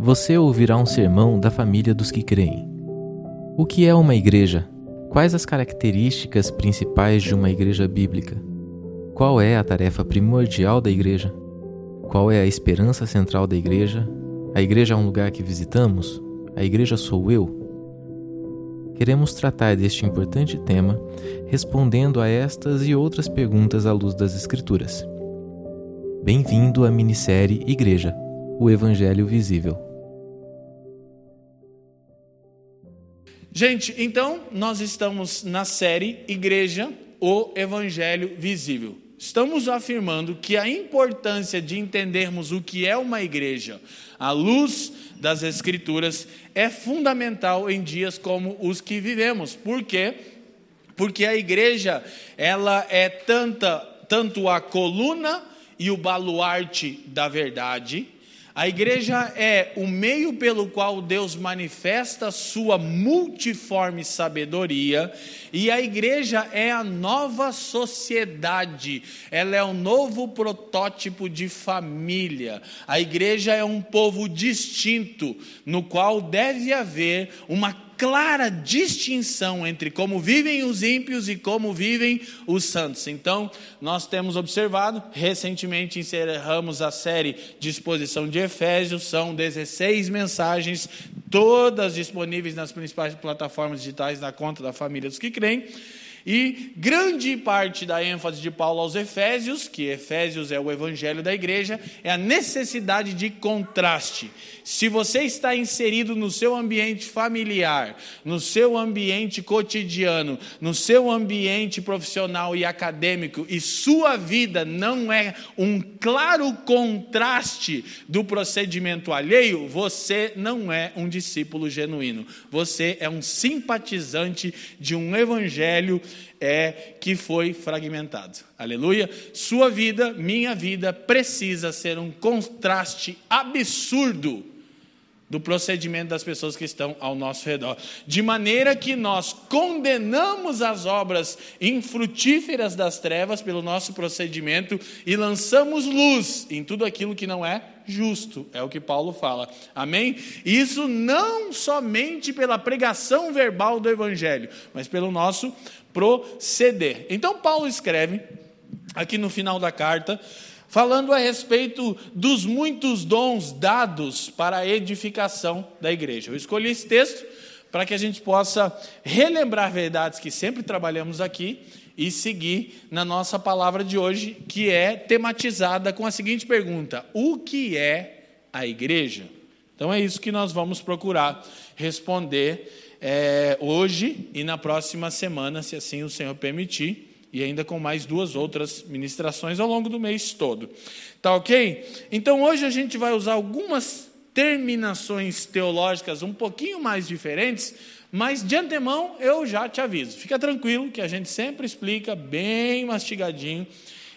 você ouvirá um sermão da família dos que creem. O que é uma igreja? Quais as características principais de uma igreja bíblica? Qual é a tarefa primordial da igreja? Qual é a esperança central da igreja? A igreja é um lugar que visitamos? A igreja sou eu? Queremos tratar deste importante tema respondendo a estas e outras perguntas à luz das Escrituras. Bem-vindo à minissérie Igreja, o Evangelho Visível. Gente, então nós estamos na série Igreja, o Evangelho Visível. Estamos afirmando que a importância de entendermos o que é uma igreja à luz das Escrituras é fundamental em dias como os que vivemos. Por quê? Porque a igreja, ela é tanta, tanto a coluna e o baluarte da verdade, a igreja é o meio pelo qual Deus manifesta sua multiforme sabedoria, e a igreja é a nova sociedade, ela é o novo protótipo de família. A igreja é um povo distinto, no qual deve haver uma clara distinção entre como vivem os ímpios e como vivem os santos. Então, nós temos observado, recentemente encerramos a série de exposição de Efésios, são 16 mensagens, todas disponíveis nas principais plataformas digitais da conta da família dos que creem. E grande parte da ênfase de Paulo aos Efésios, que Efésios é o evangelho da igreja, é a necessidade de contraste. Se você está inserido no seu ambiente familiar, no seu ambiente cotidiano, no seu ambiente profissional e acadêmico, e sua vida não é um claro contraste do procedimento alheio, você não é um discípulo genuíno. Você é um simpatizante de um evangelho é que foi fragmentado. Aleluia. Sua vida, minha vida, precisa ser um contraste absurdo do procedimento das pessoas que estão ao nosso redor. De maneira que nós condenamos as obras infrutíferas das trevas pelo nosso procedimento e lançamos luz em tudo aquilo que não é justo, é o que Paulo fala. Amém? Isso não somente pela pregação verbal do evangelho, mas pelo nosso proceder. Então Paulo escreve aqui no final da carta falando a respeito dos muitos dons dados para a edificação da igreja. Eu escolhi esse texto para que a gente possa relembrar verdades que sempre trabalhamos aqui e seguir na nossa palavra de hoje, que é tematizada com a seguinte pergunta: O que é a igreja? Então é isso que nós vamos procurar responder é, hoje e na próxima semana, se assim o Senhor permitir e ainda com mais duas outras ministrações ao longo do mês todo. Tá ok? Então hoje a gente vai usar algumas terminações teológicas um pouquinho mais diferentes, mas de antemão eu já te aviso. Fica tranquilo que a gente sempre explica bem mastigadinho.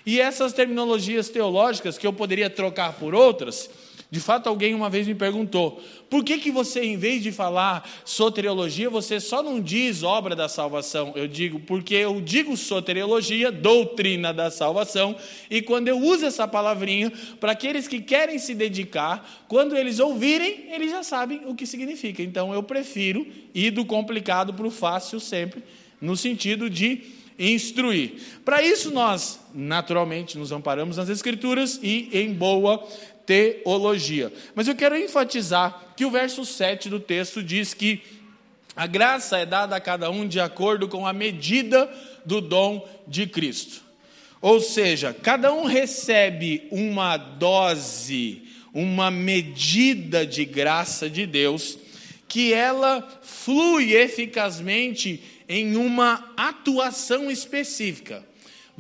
E essas terminologias teológicas que eu poderia trocar por outras, de fato, alguém uma vez me perguntou: por que, que você, em vez de falar soteriologia, você só não diz obra da salvação? Eu digo, porque eu digo soteriologia, doutrina da salvação, e quando eu uso essa palavrinha, para aqueles que querem se dedicar, quando eles ouvirem, eles já sabem o que significa. Então eu prefiro ir do complicado para o fácil sempre, no sentido de instruir. Para isso, nós, naturalmente, nos amparamos nas Escrituras e em boa teologia. Mas eu quero enfatizar que o verso 7 do texto diz que a graça é dada a cada um de acordo com a medida do dom de Cristo. Ou seja, cada um recebe uma dose, uma medida de graça de Deus, que ela flui eficazmente em uma atuação específica.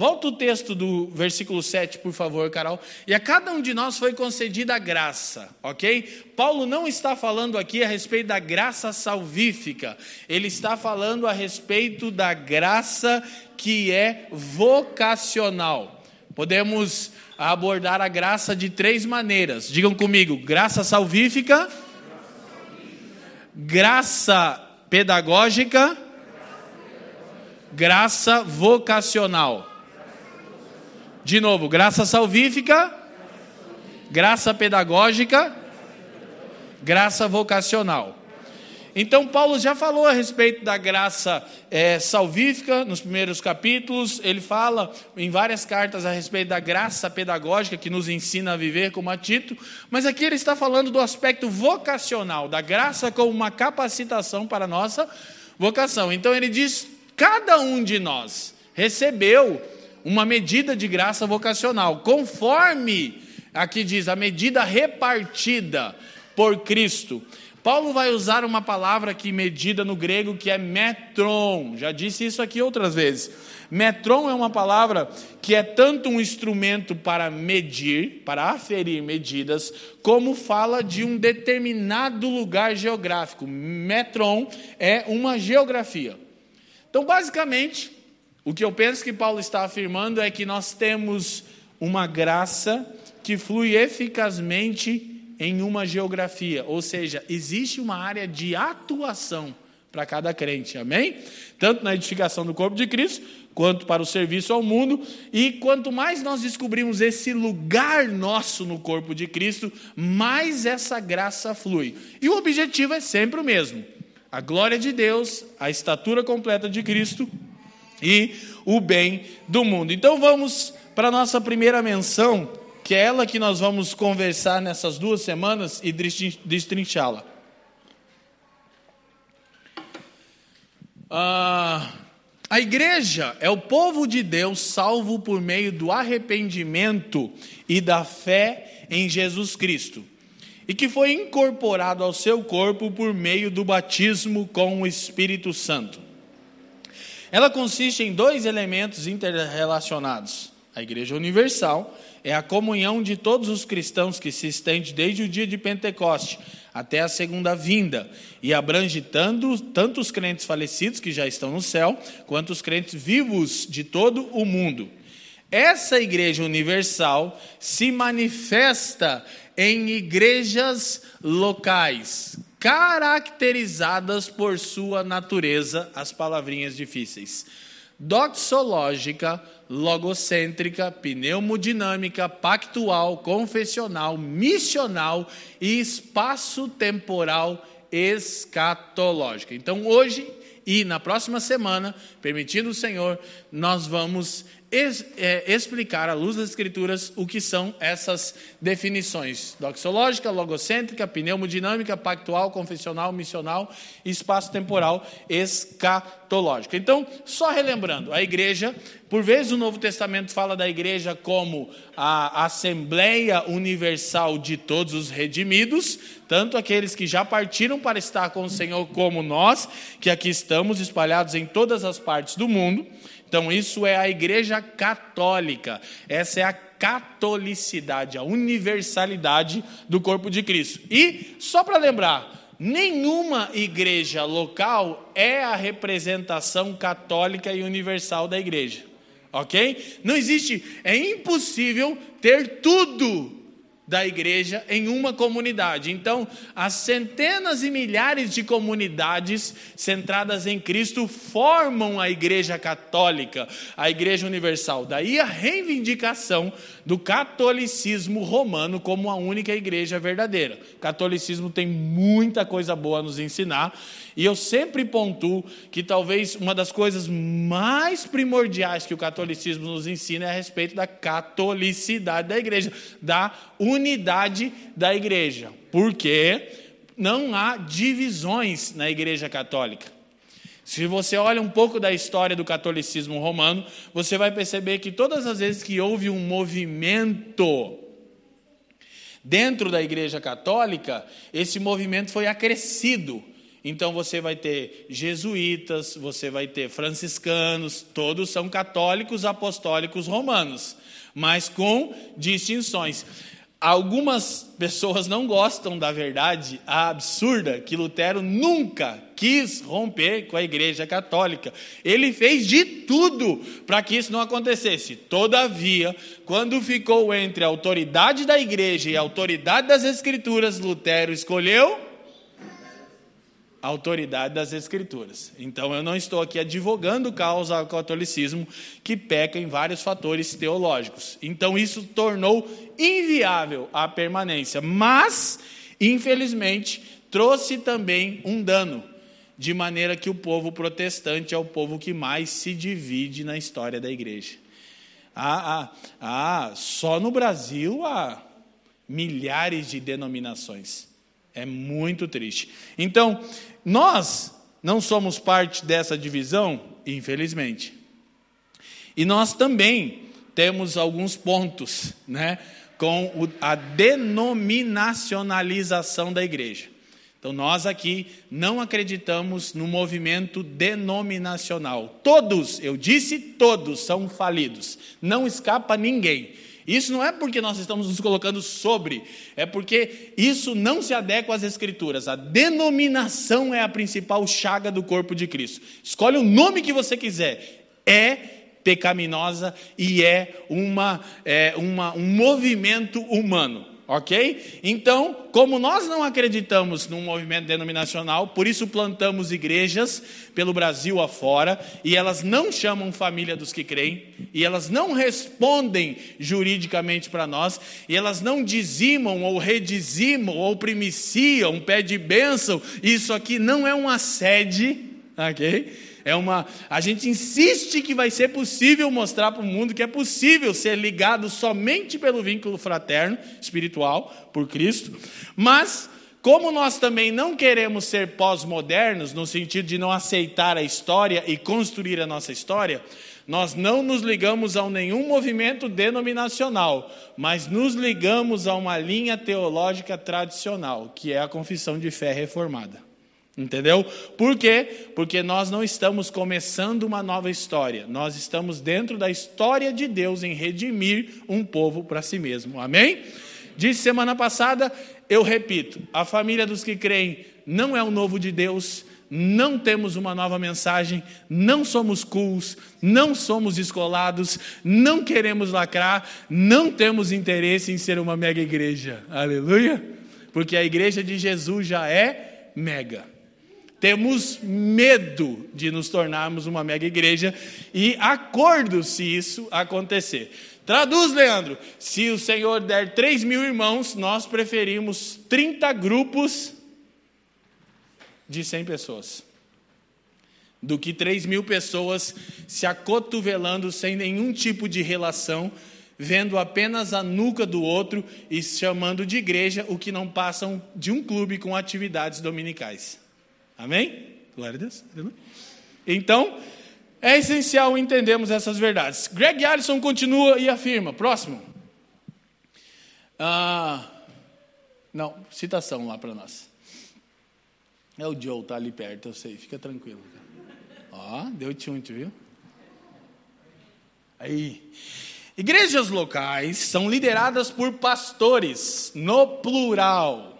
Volta o texto do versículo 7, por favor, Carol. E a cada um de nós foi concedida a graça, ok? Paulo não está falando aqui a respeito da graça salvífica, ele está falando a respeito da graça que é vocacional. Podemos abordar a graça de três maneiras. Digam comigo: graça salvífica, graça pedagógica, graça vocacional. De novo, graça salvífica, graça pedagógica, Graça vocacional. Então, Paulo já falou a respeito da graça é, salvífica nos primeiros capítulos, ele fala em várias cartas a respeito da graça pedagógica que nos ensina a viver como a Tito, mas aqui ele está falando do aspecto vocacional, da graça como uma capacitação para a nossa vocação. Então, ele diz: cada um de nós recebeu uma medida de graça vocacional, conforme, aqui diz, a medida repartida por Cristo. Paulo vai usar uma palavra que medida no grego que é metron. Já disse isso aqui outras vezes. Metron é uma palavra que é tanto um instrumento para medir, para aferir medidas, como fala de um determinado lugar geográfico. Metron é uma geografia. Então, basicamente, o que eu penso que Paulo está afirmando é que nós temos uma graça que flui eficazmente em uma geografia, ou seja, existe uma área de atuação para cada crente, amém? Tanto na edificação do corpo de Cristo, quanto para o serviço ao mundo, e quanto mais nós descobrimos esse lugar nosso no corpo de Cristo, mais essa graça flui. E o objetivo é sempre o mesmo: a glória de Deus, a estatura completa de Cristo e o bem do mundo. Então vamos para a nossa primeira menção que é ela que nós vamos conversar nessas duas semanas e destrinchá-la. Ah, a igreja é o povo de Deus salvo por meio do arrependimento e da fé em Jesus Cristo, e que foi incorporado ao seu corpo por meio do batismo com o Espírito Santo. Ela consiste em dois elementos interrelacionados: a igreja universal é a comunhão de todos os cristãos que se estende desde o dia de Pentecoste até a segunda vinda e abrange tanto, tanto os crentes falecidos que já estão no céu, quanto os crentes vivos de todo o mundo. Essa igreja universal se manifesta em igrejas locais, caracterizadas por sua natureza, as palavrinhas difíceis, doxológica, logocêntrica, pneumodinâmica, pactual, confessional, missional e espaço-temporal escatológica. Então, hoje e na próxima semana, permitindo o Senhor, nós vamos explicar à luz das Escrituras o que são essas definições: doxológica, logocêntrica, pneumodinâmica, pactual, confessional, missional espaço-temporal escatológica. Então, só relembrando, a igreja, por vezes o Novo Testamento fala da igreja como a Assembleia Universal de todos os redimidos, tanto aqueles que já partiram para estar com o Senhor, como nós, que aqui estamos espalhados em todas as partes do mundo. Então, isso é a Igreja Católica, essa é a catolicidade, a universalidade do corpo de Cristo. E, só para lembrar, nenhuma igreja local é a representação católica e universal da igreja. Ok? Não existe, é impossível ter tudo da igreja em uma comunidade. Então, as centenas e milhares de comunidades centradas em Cristo formam a igreja católica, a igreja universal. Daí a reivindicação do catolicismo romano como a única igreja verdadeira. O catolicismo tem muita coisa boa a nos ensinar, e eu sempre pontuo que talvez uma das coisas mais primordiais que o catolicismo nos ensina é a respeito da catolicidade da igreja, da unidade da igreja. Porque não há divisões na igreja católica. Se você olha um pouco da história do catolicismo romano, você vai perceber que todas as vezes que houve um movimento dentro da Igreja Católica, esse movimento foi acrescido. Então você vai ter jesuítas, você vai ter franciscanos, todos são católicos apostólicos romanos, mas com distinções. Algumas pessoas não gostam da verdade absurda que Lutero nunca quis romper com a Igreja Católica. Ele fez de tudo para que isso não acontecesse. Todavia, quando ficou entre a autoridade da Igreja e a autoridade das Escrituras, Lutero escolheu a autoridade das Escrituras. Então eu não estou aqui advogando causa ao catolicismo que peca em vários fatores teológicos. Então isso tornou inviável a permanência. Mas infelizmente, trouxe também um dano, de maneira que o povo protestante é o povo que mais se divide na história da igreja. Ah, ah, ah, só no Brasil há milhares de denominações. É muito triste. Então, nós não somos parte dessa divisão, infelizmente. E nós também temos alguns pontos, né, com a denominacionalização da igreja. Então, nós aqui não acreditamos no movimento denominacional. Todos, eu disse todos, são falidos. Não escapa ninguém. Isso não é porque nós estamos nos colocando sobre, é porque isso não se adequa às Escrituras. A denominação é a principal chaga do corpo de Cristo. Escolhe o nome que você quiser. É pecaminosa e é, uma, é uma, um movimento humano. Ok? Então, como nós não acreditamos num movimento denominacional, por isso plantamos igrejas pelo Brasil afora, e elas não chamam família dos que creem, e elas não respondem juridicamente para nós, e elas não dizimam ou redizimam ou primiciam, pé de bênção. Isso aqui não é uma sede, ok? É uma, a gente insiste que vai ser possível mostrar para o mundo que é possível ser ligado somente pelo vínculo fraterno, espiritual, por Cristo. Mas, como nós também não queremos ser pós-modernos, no sentido de não aceitar a história e construir a nossa história, nós não nos ligamos a nenhum movimento denominacional, mas nos ligamos a uma linha teológica tradicional, que é a confissão de fé reformada. Entendeu? Por quê? Porque nós não estamos começando uma nova história, nós estamos dentro da história de Deus em redimir um povo para si mesmo. Amém? Disse semana passada, eu repito: a família dos que creem não é o novo de Deus, não temos uma nova mensagem, não somos cools, não somos escolados, não queremos lacrar, não temos interesse em ser uma mega igreja. Aleluia! Porque a igreja de Jesus já é mega. Temos medo de nos tornarmos uma mega igreja e acordo se isso acontecer. Traduz, Leandro. Se o Senhor der 3 mil irmãos, nós preferimos 30 grupos de 100 pessoas. Do que 3 mil pessoas se acotovelando sem nenhum tipo de relação, vendo apenas a nuca do outro e chamando de igreja o que não passam de um clube com atividades dominicais. Amém? Glória a Deus. Então, é essencial entendermos essas verdades. Greg Allison continua e afirma. Próximo. Ah, não, citação lá para nós. É o Joe, tá ali perto, eu sei, fica tranquilo. Ó, deu tchunte, viu? Aí. Igrejas locais são lideradas por pastores, no plural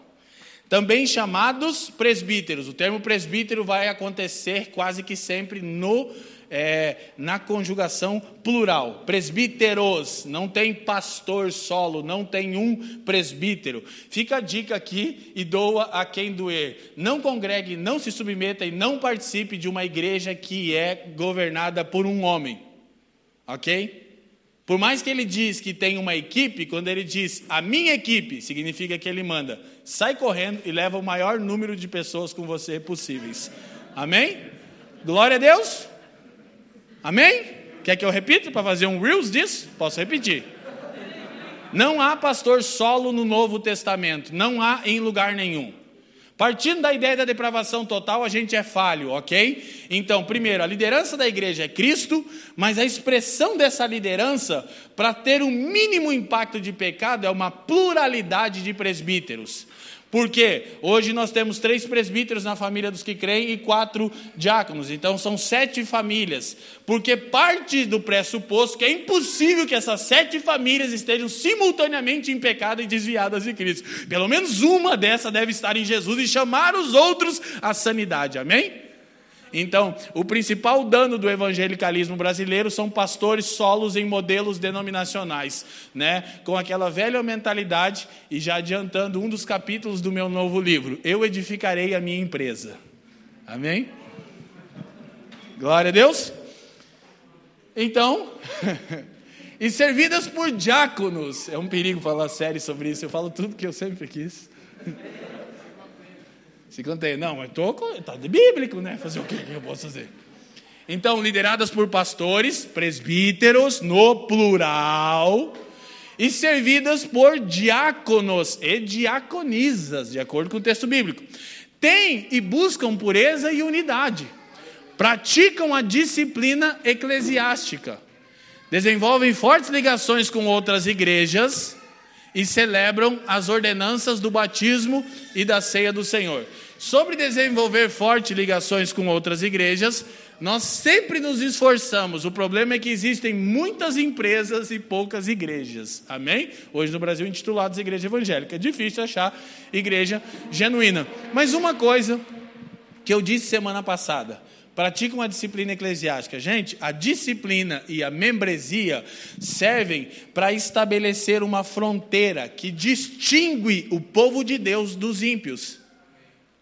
também chamados presbíteros. O termo presbítero vai acontecer quase que sempre no é, na conjugação plural. Presbíteros, não tem pastor solo, não tem um presbítero. Fica a dica aqui e doa a quem doer. Não congregue, não se submeta e não participe de uma igreja que é governada por um homem. Ok? Por mais que ele diz que tem uma equipe, quando ele diz a minha equipe, significa que ele manda, sai correndo e leva o maior número de pessoas com você possíveis. Amém? Glória a Deus. Amém? Quer que eu repita para fazer um Reels disso? Posso repetir. Não há pastor solo no Novo Testamento, não há em lugar nenhum. Partindo da ideia da depravação total, a gente é falho, ok? Então, primeiro, a liderança da igreja é Cristo, mas a expressão dessa liderança, para ter o um mínimo impacto de pecado, é uma pluralidade de presbíteros. Porque hoje nós temos três presbíteros na família dos que creem e quatro diáconos. Então são sete famílias. Porque parte do pressuposto que é impossível que essas sete famílias estejam simultaneamente em pecado e desviadas de Cristo. Pelo menos uma dessa deve estar em Jesus e chamar os outros à sanidade. Amém? Então, o principal dano do evangelicalismo brasileiro são pastores solos em modelos denominacionais, né? com aquela velha mentalidade, e já adiantando um dos capítulos do meu novo livro: Eu edificarei a minha empresa. Amém? Glória a Deus. Então, e servidas por diáconos. É um perigo falar sério sobre isso, eu falo tudo que eu sempre quis. Se contém. Não, mas tô, tá de bíblico, né? Fazer o que eu posso fazer? Então, lideradas por pastores, presbíteros, no plural, e servidas por diáconos e diaconisas, de acordo com o texto bíblico. Têm e buscam pureza e unidade. Praticam a disciplina eclesiástica. Desenvolvem fortes ligações com outras igrejas e celebram as ordenanças do batismo e da ceia do Senhor. Sobre desenvolver fortes ligações com outras igrejas, nós sempre nos esforçamos. O problema é que existem muitas empresas e poucas igrejas. Amém? Hoje no Brasil intitulados igreja evangélica. É difícil achar igreja genuína. Mas uma coisa que eu disse semana passada, praticam a disciplina eclesiástica. Gente, a disciplina e a membresia servem para estabelecer uma fronteira que distingue o povo de Deus dos ímpios.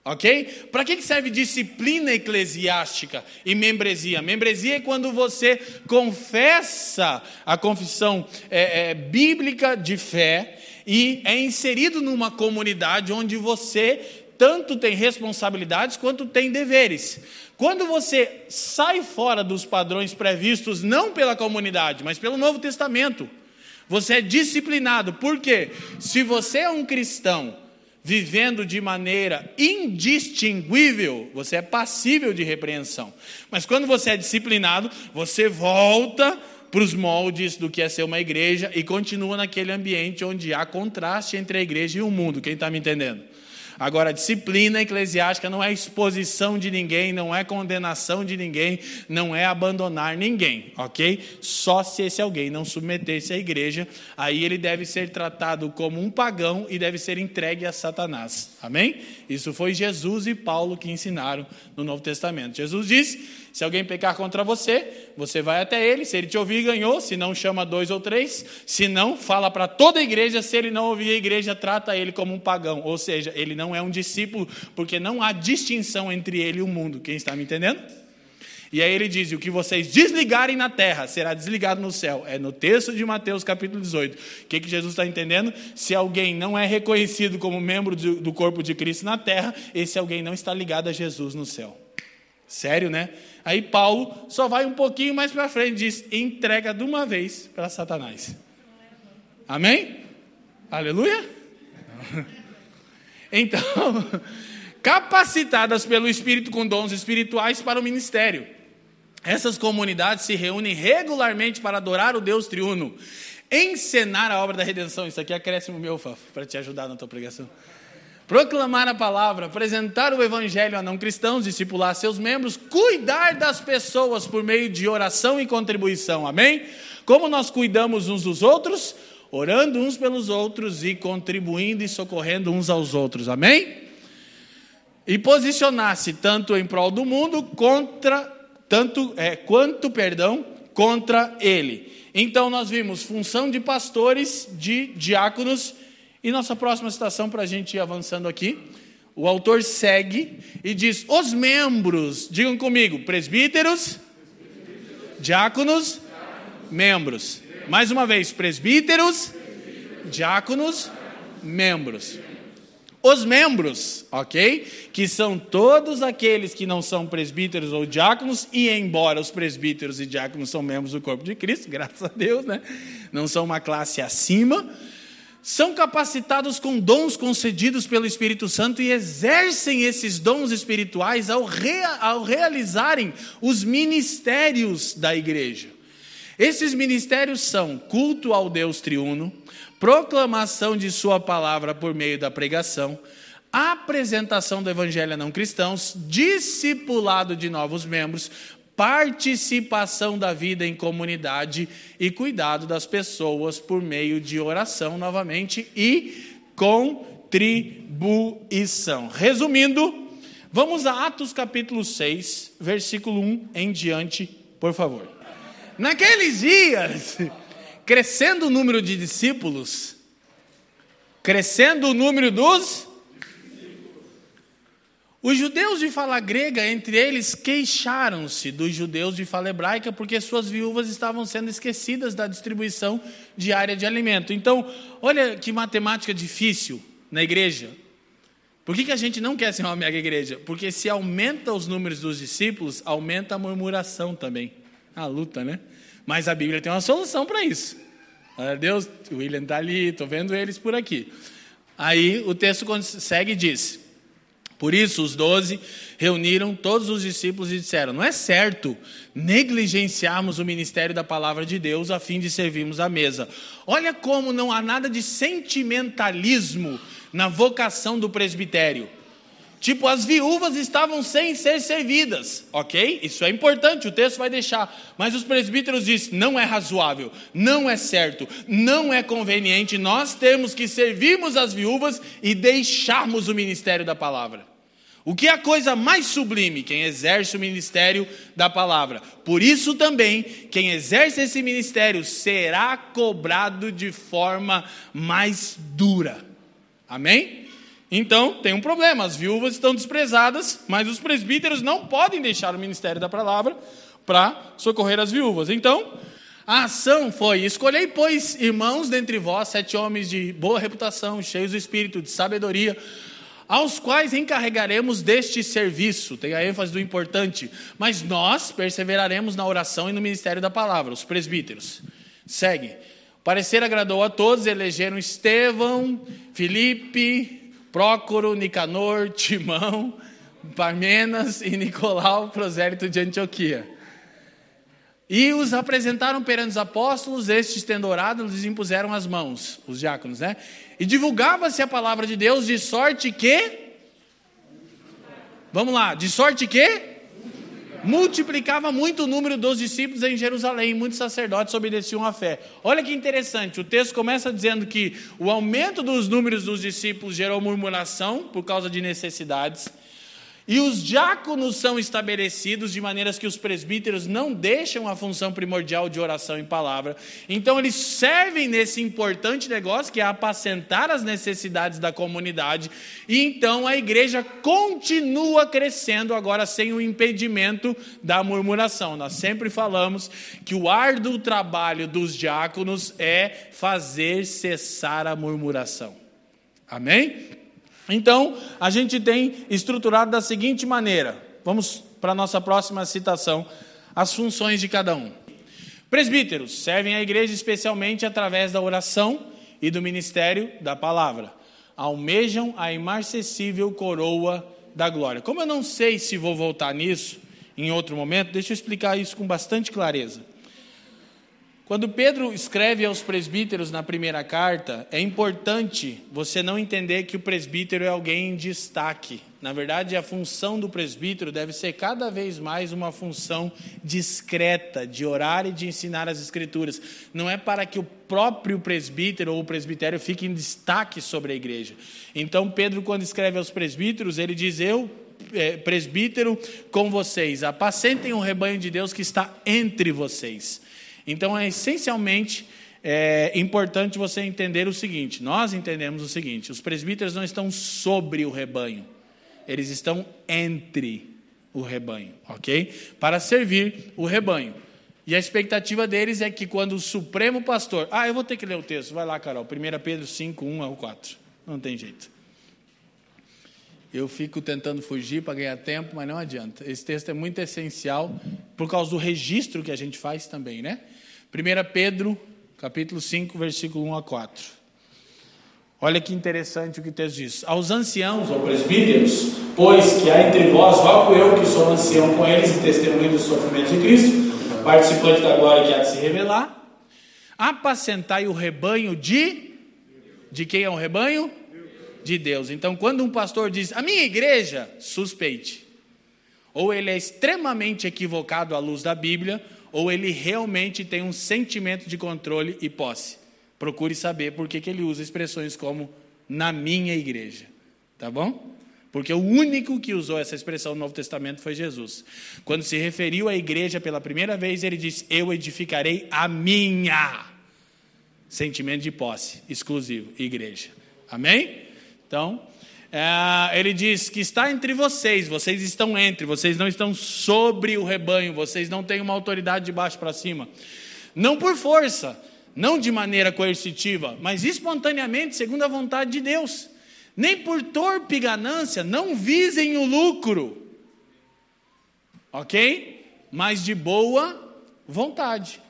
Ok? Para que serve disciplina eclesiástica e membresia? Membresia é quando você confessa a confissão é, é, bíblica de fé e é inserido numa comunidade onde você tanto tem responsabilidades quanto tem deveres. Quando você sai fora dos padrões previstos, não pela comunidade, mas pelo Novo Testamento, você é disciplinado. Por quê? Se você é um cristão vivendo de maneira indistinguível, você é passível de repreensão. Mas quando você é disciplinado, você volta para os moldes do que é ser uma igreja e continua naquele ambiente onde há contraste entre a igreja e o mundo. Quem está me entendendo? Agora, a disciplina eclesiástica não é exposição de ninguém, não é condenação de ninguém, não é abandonar ninguém, ok? Só se esse alguém não submeter-se à igreja, aí ele deve ser tratado como um pagão e deve ser entregue a Satanás, amém? Isso foi Jesus e Paulo que ensinaram no Novo Testamento. Jesus disse se alguém pecar contra você, você vai até ele. Se ele te ouvir, ganhou. Se não, chama dois ou três. Se não, fala para toda a igreja. Se ele não ouvir a igreja, trata ele como um pagão. Ou seja, ele não é um discípulo, porque não há distinção entre ele e o mundo. Quem está me entendendo? E aí ele diz: o que vocês desligarem na terra será desligado no céu. É no texto de Mateus capítulo 18. O que, que Jesus está entendendo? Se alguém não é reconhecido como membro do corpo de Cristo na terra, esse alguém não está ligado a Jesus no céu. Sério, né? Aí Paulo só vai um pouquinho mais para frente diz: entrega de uma vez para Satanás. Amém? Aleluia? Então, capacitadas pelo Espírito com dons espirituais para o ministério. Essas comunidades se reúnem regularmente para adorar o Deus triuno, encenar a obra da redenção. Isso aqui é acréscimo meu, para te ajudar na tua pregação proclamar a palavra, apresentar o evangelho a não cristãos, discipular seus membros, cuidar das pessoas por meio de oração e contribuição. Amém? Como nós cuidamos uns dos outros? Orando uns pelos outros e contribuindo e socorrendo uns aos outros. Amém? E posicionar-se tanto em prol do mundo contra tanto é, quanto, perdão, contra ele. Então nós vimos função de pastores, de diáconos e nossa próxima citação, para a gente ir avançando aqui, o autor segue e diz: os membros, digam comigo, presbíteros, diáconos, membros. Mais uma vez, presbíteros, diáconos, membros. Os membros, ok? Que são todos aqueles que não são presbíteros ou diáconos, e embora os presbíteros e diáconos são membros do corpo de Cristo, graças a Deus, né? Não são uma classe acima, são capacitados com dons concedidos pelo Espírito Santo e exercem esses dons espirituais ao, rea, ao realizarem os ministérios da igreja. Esses ministérios são culto ao Deus triuno, proclamação de Sua palavra por meio da pregação, apresentação do evangelho a não cristãos, discipulado de novos membros, participação da vida em comunidade e cuidado das pessoas por meio de oração, novamente, e contribuição. Resumindo, vamos a Atos capítulo 6, versículo 1 em diante, por favor. Naqueles dias, crescendo o número de discípulos, crescendo o número dos os judeus de fala grega, entre eles, queixaram-se dos judeus de fala hebraica porque suas viúvas estavam sendo esquecidas da distribuição diária de alimento. Então, olha que matemática difícil na igreja. Por que, que a gente não quer ser uma mega igreja? Porque se aumenta os números dos discípulos, aumenta a murmuração também. A luta, né? Mas a Bíblia tem uma solução para isso. Deus, o William está ali, estou vendo eles por aqui. Aí o texto segue e diz: Por isso os doze reuniram todos os discípulos e disseram: Não é certo negligenciarmos o ministério da palavra de Deus a fim de servirmos à mesa. Olha como não há nada de sentimentalismo na vocação do presbitério. Tipo, as viúvas estavam sem ser servidas, ok? Isso é importante, o texto vai deixar. Mas os presbíteros dizem: não é razoável, não é certo, não é conveniente. Nós temos que servirmos as viúvas e deixarmos o ministério da palavra. O que é a coisa mais sublime? Quem exerce o ministério da palavra. Por isso também, quem exerce esse ministério será cobrado de forma mais dura. Amém? Então, tem um problema: as viúvas estão desprezadas, mas os presbíteros não podem deixar o ministério da palavra para socorrer as viúvas. Então, a ação foi: escolhei, pois, irmãos dentre vós, sete homens de boa reputação, cheios do espírito, de sabedoria, aos quais encarregaremos deste serviço. Tem a ênfase do importante. Mas nós perseveraremos na oração e no ministério da palavra, os presbíteros. Segue. O parecer agradou a todos, elegeram Estevão, Filipe, Prócoro, Nicanor, Timão, Parmenas e Nicolau, prosélito de Antioquia. E os apresentaram perante os apóstolos, estes tendo orado, lhes impuseram as mãos, os diáconos, né? E divulgava-se a palavra de Deus de sorte que. Vamos lá, de sorte que multiplicava muito o número dos discípulos em Jerusalém, muitos sacerdotes obedeciam à fé. Olha que interessante, o texto começa dizendo que o aumento dos números dos discípulos gerou murmuração por causa de necessidades. E os diáconos são estabelecidos de maneiras que os presbíteros não deixam a função primordial de oração em palavra. Então, eles servem nesse importante negócio que é apacentar as necessidades da comunidade. E então a igreja continua crescendo, agora sem o impedimento da murmuração. Nós sempre falamos que o árduo trabalho dos diáconos é fazer cessar a murmuração. Amém? Então, a gente tem estruturado da seguinte maneira. Vamos para a nossa próxima citação, as funções de cada um. Presbíteros servem a igreja especialmente através da oração e do ministério da palavra. Almejam a imarcessível coroa da glória. Como eu não sei se vou voltar nisso em outro momento, deixa eu explicar isso com bastante clareza. Quando Pedro escreve aos presbíteros na primeira carta, é importante você não entender que o presbítero é alguém em destaque. Na verdade, a função do presbítero deve ser cada vez mais uma função discreta, de orar e de ensinar as Escrituras. Não é para que o próprio presbítero ou o presbitério fique em destaque sobre a igreja. Então, Pedro, quando escreve aos presbíteros, ele diz: Eu, é, presbítero, com vocês, apacentem o rebanho de Deus que está entre vocês. Então, é essencialmente é importante você entender o seguinte: nós entendemos o seguinte, os presbíteros não estão sobre o rebanho, eles estão entre o rebanho, ok? Para servir o rebanho. E a expectativa deles é que quando o Supremo Pastor. Ah, eu vou ter que ler o texto, vai lá, Carol. 1 Pedro 5, 1 ao 4. Não tem jeito. Eu fico tentando fugir para ganhar tempo, mas não adianta. Esse texto é muito essencial por causa do registro que a gente faz também, né? 1 Pedro, capítulo 5, versículo 1 a 4. Olha que interessante o que texto diz. Aos anciãos ou presbíteros, pois que há entre vós, rogo eu que sou ancião com eles e testemunho do sofrimento de Cristo, participante da glória que há de se revelar, apacentai o rebanho de. De quem é o rebanho? De Deus. Então, quando um pastor diz, a minha igreja, suspeite. Ou ele é extremamente equivocado à luz da Bíblia, ou ele realmente tem um sentimento de controle e posse. Procure saber por que, ele usa expressões como na minha igreja. Tá bom? Porque o único que usou essa expressão no Novo Testamento foi Jesus. Quando se referiu à igreja pela primeira vez, ele disse: Eu edificarei a minha. Sentimento de posse, exclusivo, igreja. Amém? Então, é, ele diz que está entre vocês, vocês estão entre, vocês não estão sobre o rebanho, vocês não têm uma autoridade de baixo para cima. Não por força, não de maneira coercitiva, mas espontaneamente, segundo a vontade de Deus. nem por torpe ganância, não visem o lucro. Ok? Mas de boa vontade.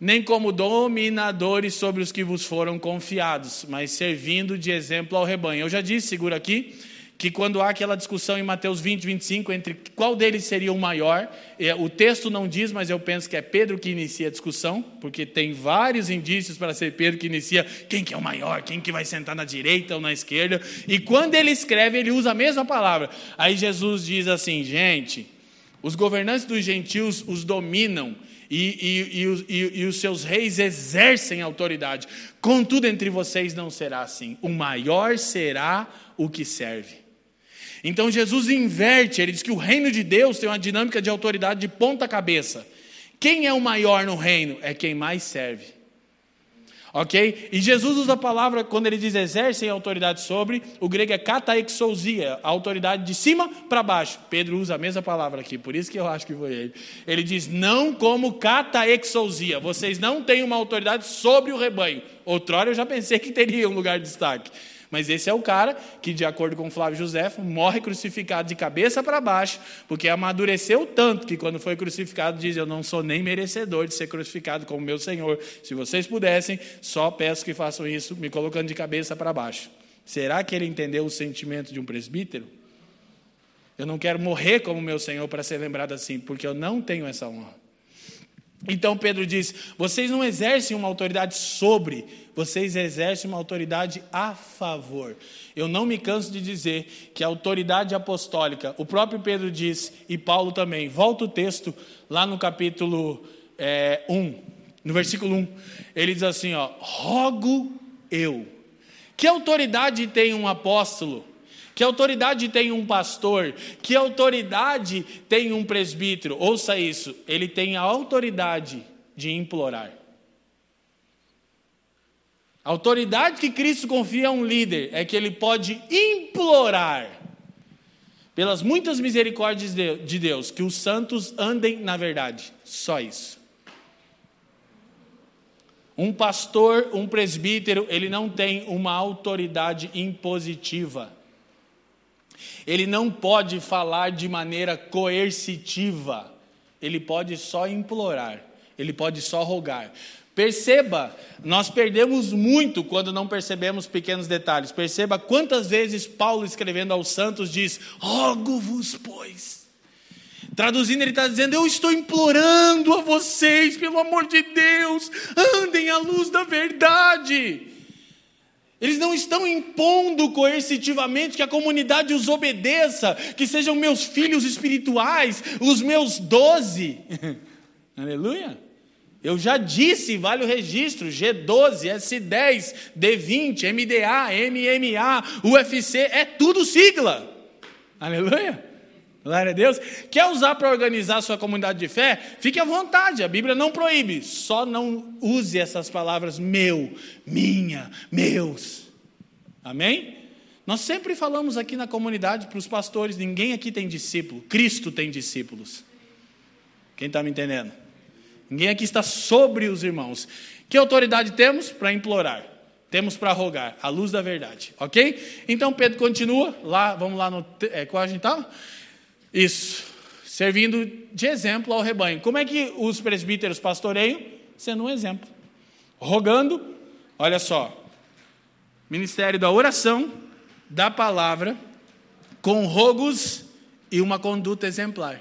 Nem como dominadores sobre os que vos foram confiados, mas servindo de exemplo ao rebanho. Eu já disse, segura aqui, que quando há aquela discussão em Mateus 20, 25, entre qual deles seria o maior, é, o texto não diz, mas eu penso que é Pedro que inicia a discussão, porque tem vários indícios para ser Pedro que inicia quem que é o maior, quem que vai sentar na direita ou na esquerda, e quando ele escreve, ele usa a mesma palavra. Aí Jesus diz assim, gente, os governantes dos gentios os dominam, e, e, e, os seus reis exercem autoridade. Contudo, entre vocês não será assim. O maior será o que serve. Então Jesus inverte, ele diz que o reino de Deus tem uma dinâmica de autoridade de ponta cabeça. Quem é o maior no reino? É quem mais serve. Ok? E Jesus usa a palavra, quando ele diz exercem autoridade sobre, o grego é kataexousia, a autoridade de cima para baixo. Pedro usa a mesma palavra aqui, por isso que eu acho que foi ele. Ele diz, não como kataexousia, vocês não têm uma autoridade sobre o rebanho. Outrora eu já pensei que teria um lugar de destaque. Mas esse é o cara que, de acordo com Flávio José, morre crucificado de cabeça para baixo, porque amadureceu tanto que, quando foi crucificado, diz: Eu não sou nem merecedor de ser crucificado como meu Senhor. Se vocês pudessem, só peço que façam isso, me colocando de cabeça para baixo. Será que ele entendeu o sentimento de um presbítero? Eu não quero morrer como meu Senhor para ser lembrado assim, porque eu não tenho essa honra. Então Pedro diz: vocês não exercem uma autoridade sobre, vocês exercem uma autoridade a favor. Eu não me canso de dizer que a autoridade apostólica, o próprio Pedro diz, e Paulo também, volta o texto lá no capítulo é, 1, no versículo 1, ele diz assim: ó, rogo eu. Que autoridade tem um apóstolo? Que autoridade tem um pastor? Que autoridade tem um presbítero? Ouça isso, ele tem a autoridade de implorar. A autoridade que Cristo confia a um líder é que ele pode implorar, pelas muitas misericórdias de Deus, que os santos andem na verdade. Só isso. Um pastor, um presbítero, ele não tem uma autoridade impositiva. Ele não pode falar de maneira coercitiva, ele pode só implorar, ele pode só rogar. Perceba, nós perdemos muito quando não percebemos pequenos detalhes. Perceba quantas vezes Paulo, escrevendo aos santos, diz: Rogo-vos, pois. Traduzindo, ele está dizendo: Eu estou implorando a vocês, pelo amor de Deus, andem à luz da verdade. Eles não estão impondo coercitivamente que a comunidade os obedeça, que sejam meus filhos espirituais, os meus doze. Aleluia. Eu já disse, vale o registro, G12, S10, D20, MDA, MMA, UFC, é tudo sigla. Aleluia. Glória a Deus. Quer usar para organizar sua comunidade de fé? Fique à vontade, a Bíblia não proíbe. Só não use essas palavras meu, minha, meus. Amém? Nós sempre falamos aqui na comunidade para os pastores: ninguém aqui tem discípulo, Cristo tem discípulos. Quem está me entendendo? Ninguém aqui está sobre os irmãos. Que autoridade temos para implorar? Temos para rogar, a luz da verdade, ok? Então Pedro continua, lá, vamos lá no. É, qual a gente estava? Isso. Servindo de exemplo ao rebanho. Como é que os presbíteros pastoreiam? Sendo um exemplo. Rogando, olha só. Ministério da oração, da palavra, com rogos e uma conduta exemplar.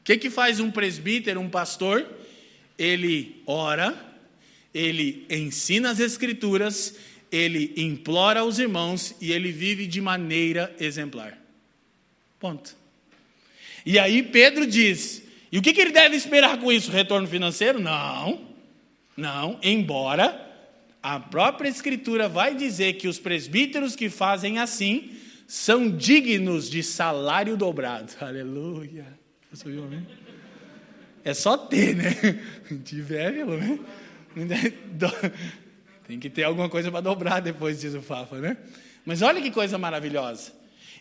O que, que faz um presbítero, um pastor? Ele ora, ele ensina as escrituras, ele implora aos irmãos e ele vive de maneira exemplar. Ponto. E aí Pedro diz: e o que, que ele deve esperar com isso? Retorno financeiro? Não, não, embora a própria Escritura vai dizer que os presbíteros que fazem assim são dignos de salário dobrado. Aleluia. Você viu, amém? É só ter, né? Tiver, pelo menos. Tem que ter alguma coisa para dobrar depois, diz o Fafa, né? Mas olha que coisa maravilhosa.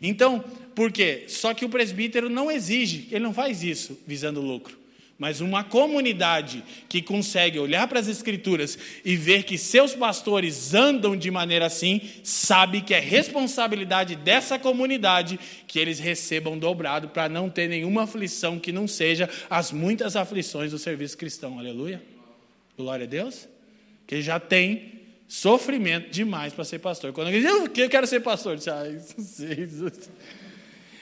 Então, por quê? Só que o presbítero não exige, ele não faz isso visando lucro. Mas uma comunidade que consegue olhar para as Escrituras e ver que seus pastores andam de maneira assim, sabe que é responsabilidade dessa comunidade que eles recebam dobrado para não ter nenhuma aflição que não seja as muitas aflições do serviço cristão. Aleluia. Glória a Deus. Que já tem sofrimento demais para ser pastor. Quando alguém diz, eu quero ser pastor, eu disse, ah, isso,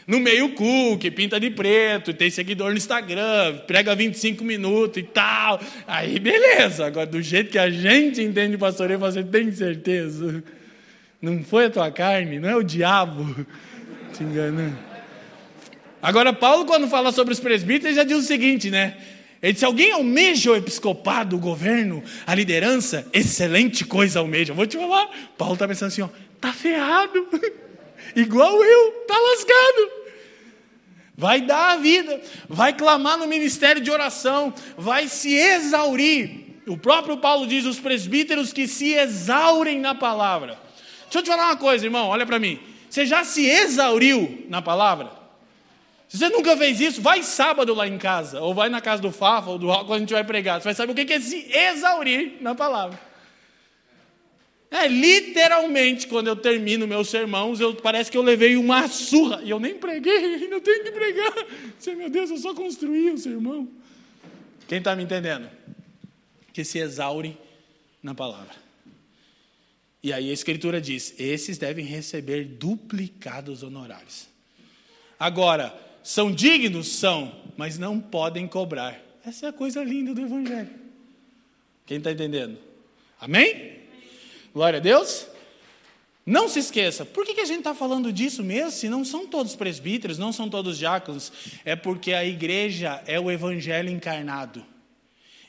no meio que pinta de preto, tem seguidor no Instagram, prega 25 minutos e tal. Aí beleza, agora do jeito que a gente entende pastoreio, você tem certeza? Não foi a tua carne, não é o diabo te enganando. Agora, Paulo, quando fala sobre os presbíteros, já diz o seguinte, né? Ele disse: alguém almeja o episcopado, o governo, a liderança? Excelente coisa almeja. Vou te falar. Paulo está pensando assim: ó, tá ferrado. Igual eu, tá lascado vai dar a vida, vai clamar no ministério de oração, vai se exaurir. O próprio Paulo diz: os presbíteros que se exaurem na palavra. Deixa eu te falar uma coisa, irmão, olha para mim. Você já se exauriu na palavra? Se você nunca fez isso, vai sábado lá em casa, ou vai na casa do Fafa, ou do quando a gente vai pregar. Você vai saber o que é se exaurir na palavra. É, literalmente, quando eu termino meus sermãos, eu, parece que eu levei uma surra. E eu nem preguei, ainda tenho que pregar. Você, meu Deus, eu só construí o sermão. Quem está me entendendo? Que se exaure na palavra. E aí a Escritura diz: esses devem receber duplicados honorários. Agora, são dignos? São, mas não podem cobrar. Essa é a coisa linda do Evangelho. Quem está entendendo? Amém? Glória a Deus. Não se esqueça, por que, que a gente está falando disso mesmo? Se não são todos presbíteros, não são todos diáconos, é porque a igreja é o evangelho encarnado.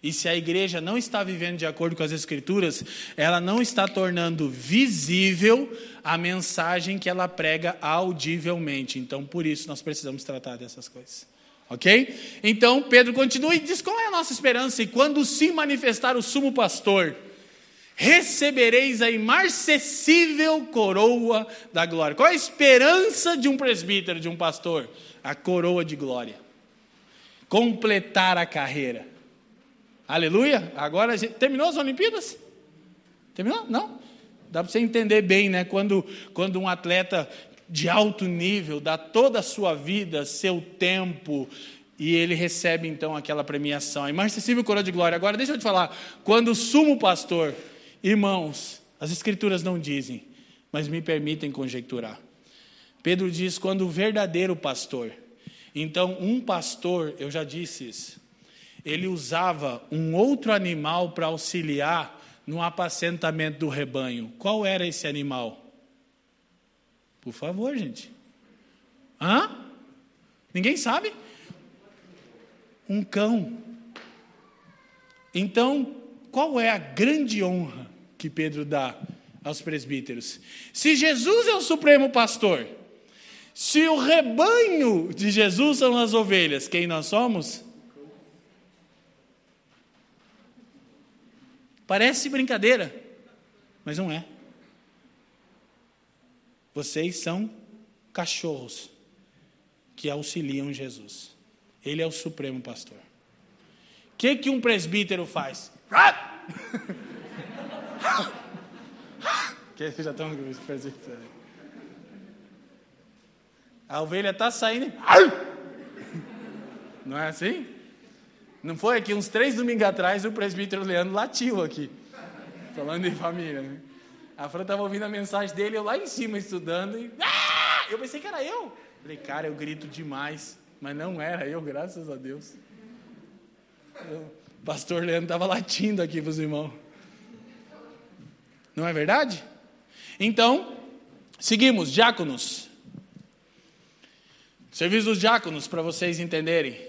E se a igreja não está vivendo de acordo com as Escrituras, ela não está tornando visível a mensagem que ela prega audivelmente. Então, por isso, nós precisamos tratar dessas coisas. Ok? Então, Pedro continua e diz qual é a nossa esperança. E quando se manifestar o sumo pastor recebereis a imarcessível coroa da glória. Qual a esperança de um presbítero, de um pastor? A coroa de glória. Completar a carreira. Aleluia? Agora, gente... terminou as Olimpíadas? Terminou? Não? Dá para você entender bem, né? Quando, quando um atleta de alto nível dá toda a sua vida, seu tempo, e ele recebe então aquela premiação, a imarcessível coroa de glória. Agora, deixa eu te falar, quando o sumo pastor Irmãos, as Escrituras não dizem, mas me permitem conjecturar. Pedro diz: quando o verdadeiro pastor. Então, um pastor, eu já disse isso, ele usava um outro animal para auxiliar no apacentamento do rebanho. Qual era esse animal? Por favor, gente. Hã? Ninguém sabe? Um cão. Então, qual é a grande honra que Pedro dá aos presbíteros. Se Jesus é o supremo pastor, se o rebanho de Jesus são as ovelhas, quem nós somos? Parece brincadeira, mas não é. Vocês são cachorros que auxiliam Jesus. Ele é o supremo pastor. O que, que um presbítero faz? que já estão A ovelha está saindo. Não é assim? Não foi aqui uns três domingos atrás o presbítero Leandro latiu aqui, falando em família. Né? A Fran estava ouvindo a mensagem dele, eu lá em cima estudando e. Ah! Eu pensei que era eu. Falei, cara, eu grito demais. Mas não era eu, graças a Deus. O pastor Leandro estava latindo aqui para os irmãos. Não é verdade? Então, seguimos, diáconos. Serviço dos diáconos, para vocês entenderem.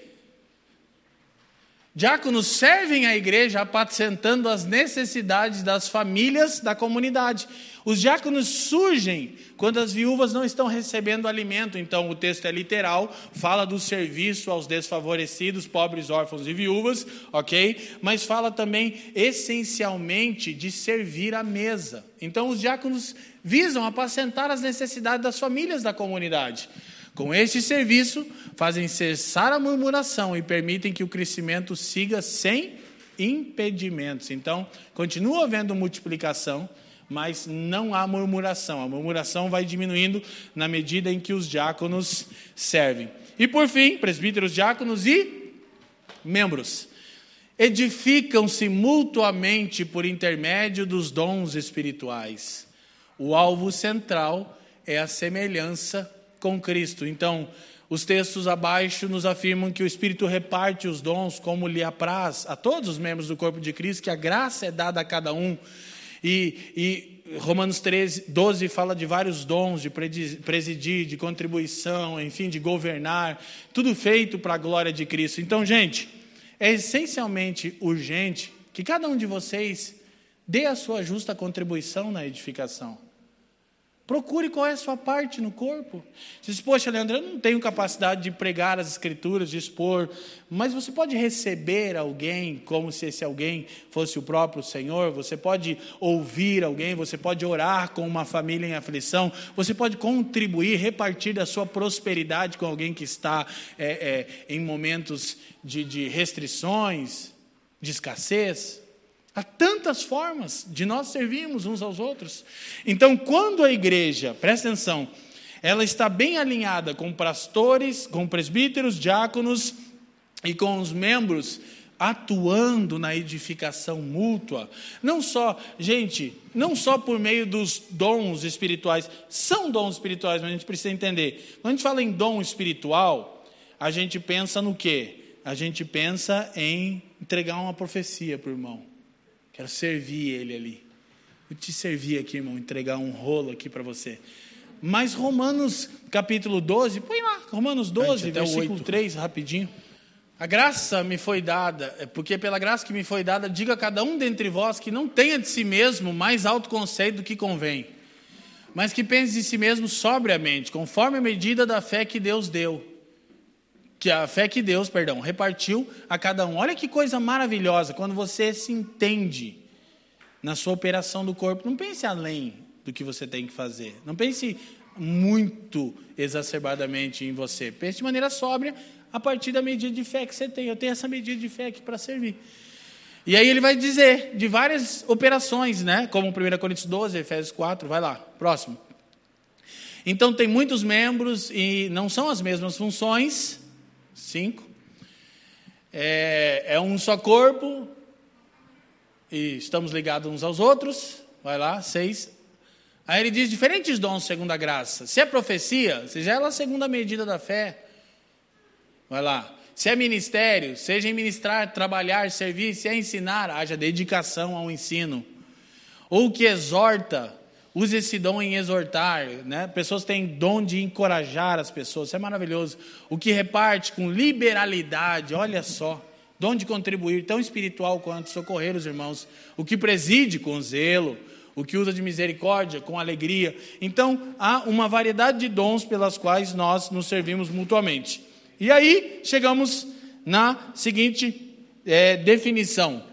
Diáconos servem a igreja apacentando as necessidades das famílias da comunidade. Os diáconos surgem quando as viúvas não estão recebendo alimento. Então, o texto é literal, fala do serviço aos desfavorecidos, pobres, órfãos e viúvas, ok? Mas fala também essencialmente de servir à mesa. Então, os diáconos visam apacentar as necessidades das famílias da comunidade. Com este serviço, fazem cessar a murmuração e permitem que o crescimento siga sem impedimentos. Então, continua havendo multiplicação, mas não há murmuração. A murmuração vai diminuindo na medida em que os diáconos servem. E por fim, presbíteros, diáconos e membros edificam-se mutuamente por intermédio dos dons espirituais. O alvo central é a semelhança com Cristo. Então, os textos abaixo nos afirmam que o Espírito reparte os dons como lhe apraz a todos os membros do corpo de Cristo, que a graça é dada a cada um. E, e Romanos 13, 12 fala de vários dons, de presidir, de contribuição, enfim, de governar, tudo feito para a glória de Cristo. Então, gente, é essencialmente urgente que cada um de vocês dê a sua justa contribuição na edificação. Procure qual é a sua parte no corpo. Diz, poxa, Leandro, eu não tenho capacidade de pregar as escrituras, de expor, mas você pode receber alguém como se esse alguém fosse o próprio Senhor, você pode ouvir alguém, você pode orar com uma família em aflição, você pode contribuir, repartir da sua prosperidade com alguém que está é, é, em momentos de, de restrições, de escassez. Há tantas formas de nós servirmos uns aos outros. Então, quando a igreja, presta atenção, ela está bem alinhada com pastores, com presbíteros, diáconos e com os membros atuando na edificação mútua, não só, gente, não só por meio dos dons espirituais, são dons espirituais, mas a gente precisa entender. Quando a gente fala em dom espiritual, a gente pensa no quê? A gente pensa em entregar uma profecia para o irmão. Quero servir ele ali. Eu te servi aqui, irmão, entregar um rolo aqui para você. Mas Romanos capítulo 12, põe lá, Romanos 12, versículo 3, rapidinho. A graça me foi dada, é porque pela graça que me foi dada, diga a cada um dentre vós que não tenha de si mesmo mais alto conceito do que convém, mas que pense de si mesmo sobriamente, conforme a medida da fé que Deus deu. Que a fé que Deus, perdão, repartiu a cada um. Olha que coisa maravilhosa quando você se entende na sua operação do corpo. Não pense além do que você tem que fazer. Não pense muito exacerbadamente em você. Pense de maneira sóbria a partir da medida de fé que você tem. Eu tenho essa medida de fé aqui para servir. E aí ele vai dizer de várias operações, né? Como 1 Coríntios 12, Efésios 4, vai lá, próximo. Então tem muitos membros e não são as mesmas funções. Cinco. É, é um só corpo e estamos ligados uns aos outros. Vai lá, seis. Aí ele diz diferentes dons segundo a graça. Se é profecia, seja ela a segunda medida da fé. Vai lá. Se é ministério, seja em ministrar, trabalhar, servir, se é ensinar, haja dedicação ao ensino. Ou que exorta, use esse dom em exortar, né? Pessoas têm dom de encorajar as pessoas, isso é maravilhoso. O que reparte com liberalidade, olha só, dom de contribuir, tão espiritual quanto socorrer os irmãos. O que preside com zelo, o que usa de misericórdia com alegria. Então, há uma variedade de dons pelas quais nós nos servimos mutuamente. E aí chegamos na seguinte é, definição.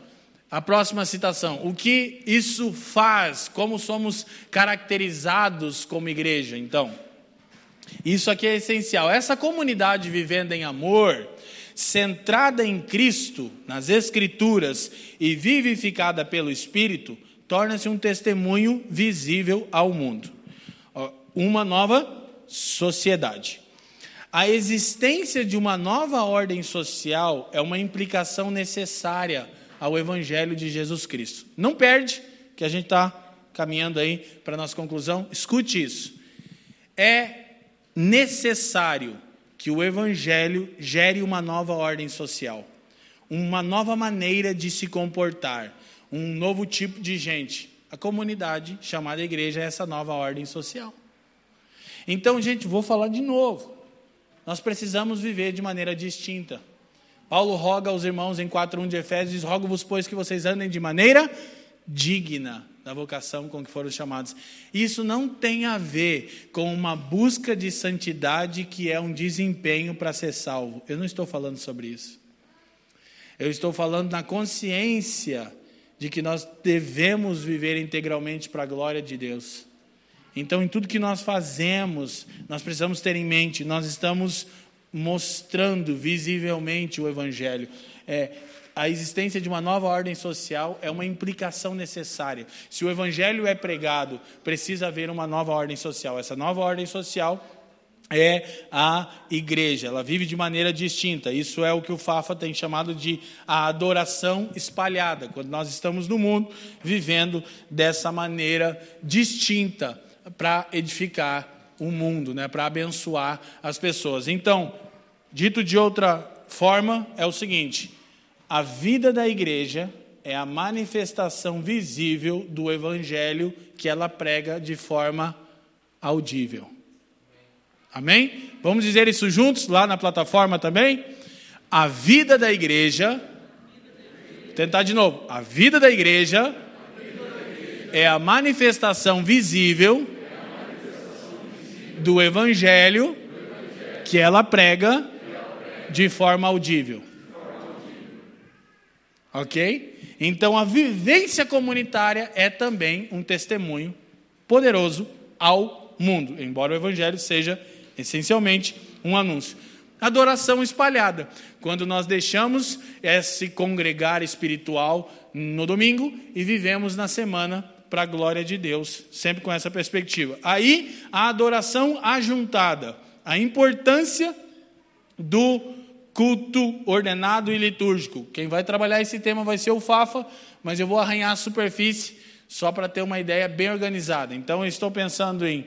A próxima citação. O que isso faz? Como somos caracterizados como igreja? Então, isso aqui é essencial. Essa comunidade vivendo em amor, centrada em Cristo, nas Escrituras e vivificada pelo Espírito, torna-se um testemunho visível ao mundo. Uma nova sociedade. A existência de uma nova ordem social é uma implicação necessária ao Evangelho de Jesus Cristo. Não perde, que a gente está caminhando aí para a nossa conclusão. Escute isso. É necessário que o Evangelho gere uma nova ordem social, uma nova maneira de se comportar, um novo tipo de gente. A comunidade chamada igreja é essa nova ordem social. Então, gente, vou falar de novo. Nós precisamos viver de maneira distinta. Paulo roga aos irmãos em 4:1 de Efésios, diz: "Rogo-vos, pois, que vocês andem de maneira digna da vocação com que foram chamados". Isso não tem a ver com uma busca de santidade que é um desempenho para ser salvo. Eu não estou falando sobre isso. Eu estou falando na consciência de que nós devemos viver integralmente para a glória de Deus. Então, em tudo que nós fazemos, nós precisamos ter em mente, nós estamos mostrando visivelmente o Evangelho. É, a existência de uma nova ordem social é uma implicação necessária. Se o Evangelho é pregado, precisa haver uma nova ordem social. Essa nova ordem social é a igreja, ela vive de maneira distinta. Isso é o que o Fafa tem chamado de a adoração espalhada, quando nós estamos no mundo vivendo dessa maneira distinta para edificar o mundo, né, para abençoar as pessoas. Então, dito de outra forma, é o seguinte: a vida da igreja é a manifestação visível do evangelho que ela prega de forma audível. Amém? Vamos dizer isso juntos lá na plataforma também? A vida da igreja. Tentar de novo. A vida da igreja é a manifestação visível do evangelho que ela prega de forma audível. Ok? Então a vivência comunitária é também um testemunho poderoso ao mundo, embora o evangelho seja essencialmente um anúncio. Adoração espalhada, quando nós deixamos esse congregar espiritual no domingo e vivemos na semana para a glória de Deus, sempre com essa perspectiva. Aí, a adoração ajuntada, a importância do culto ordenado e litúrgico. Quem vai trabalhar esse tema vai ser o Fafa, mas eu vou arranhar a superfície só para ter uma ideia bem organizada. Então, eu estou pensando em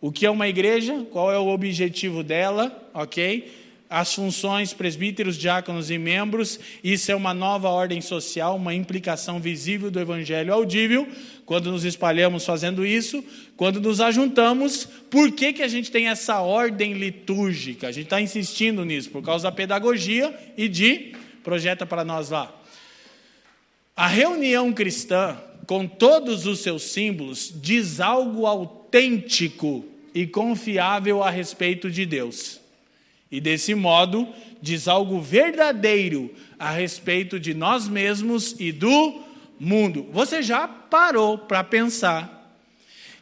o que é uma igreja, qual é o objetivo dela, ok? As funções, presbíteros, diáconos e membros, isso é uma nova ordem social, uma implicação visível do evangelho audível. Quando nos espalhamos fazendo isso, quando nos ajuntamos, por que, que a gente tem essa ordem litúrgica? A gente está insistindo nisso, por causa da pedagogia e de. Projeta para nós lá. A reunião cristã, com todos os seus símbolos, diz algo autêntico e confiável a respeito de Deus. E desse modo, diz algo verdadeiro a respeito de nós mesmos e do mundo. Você já parou para pensar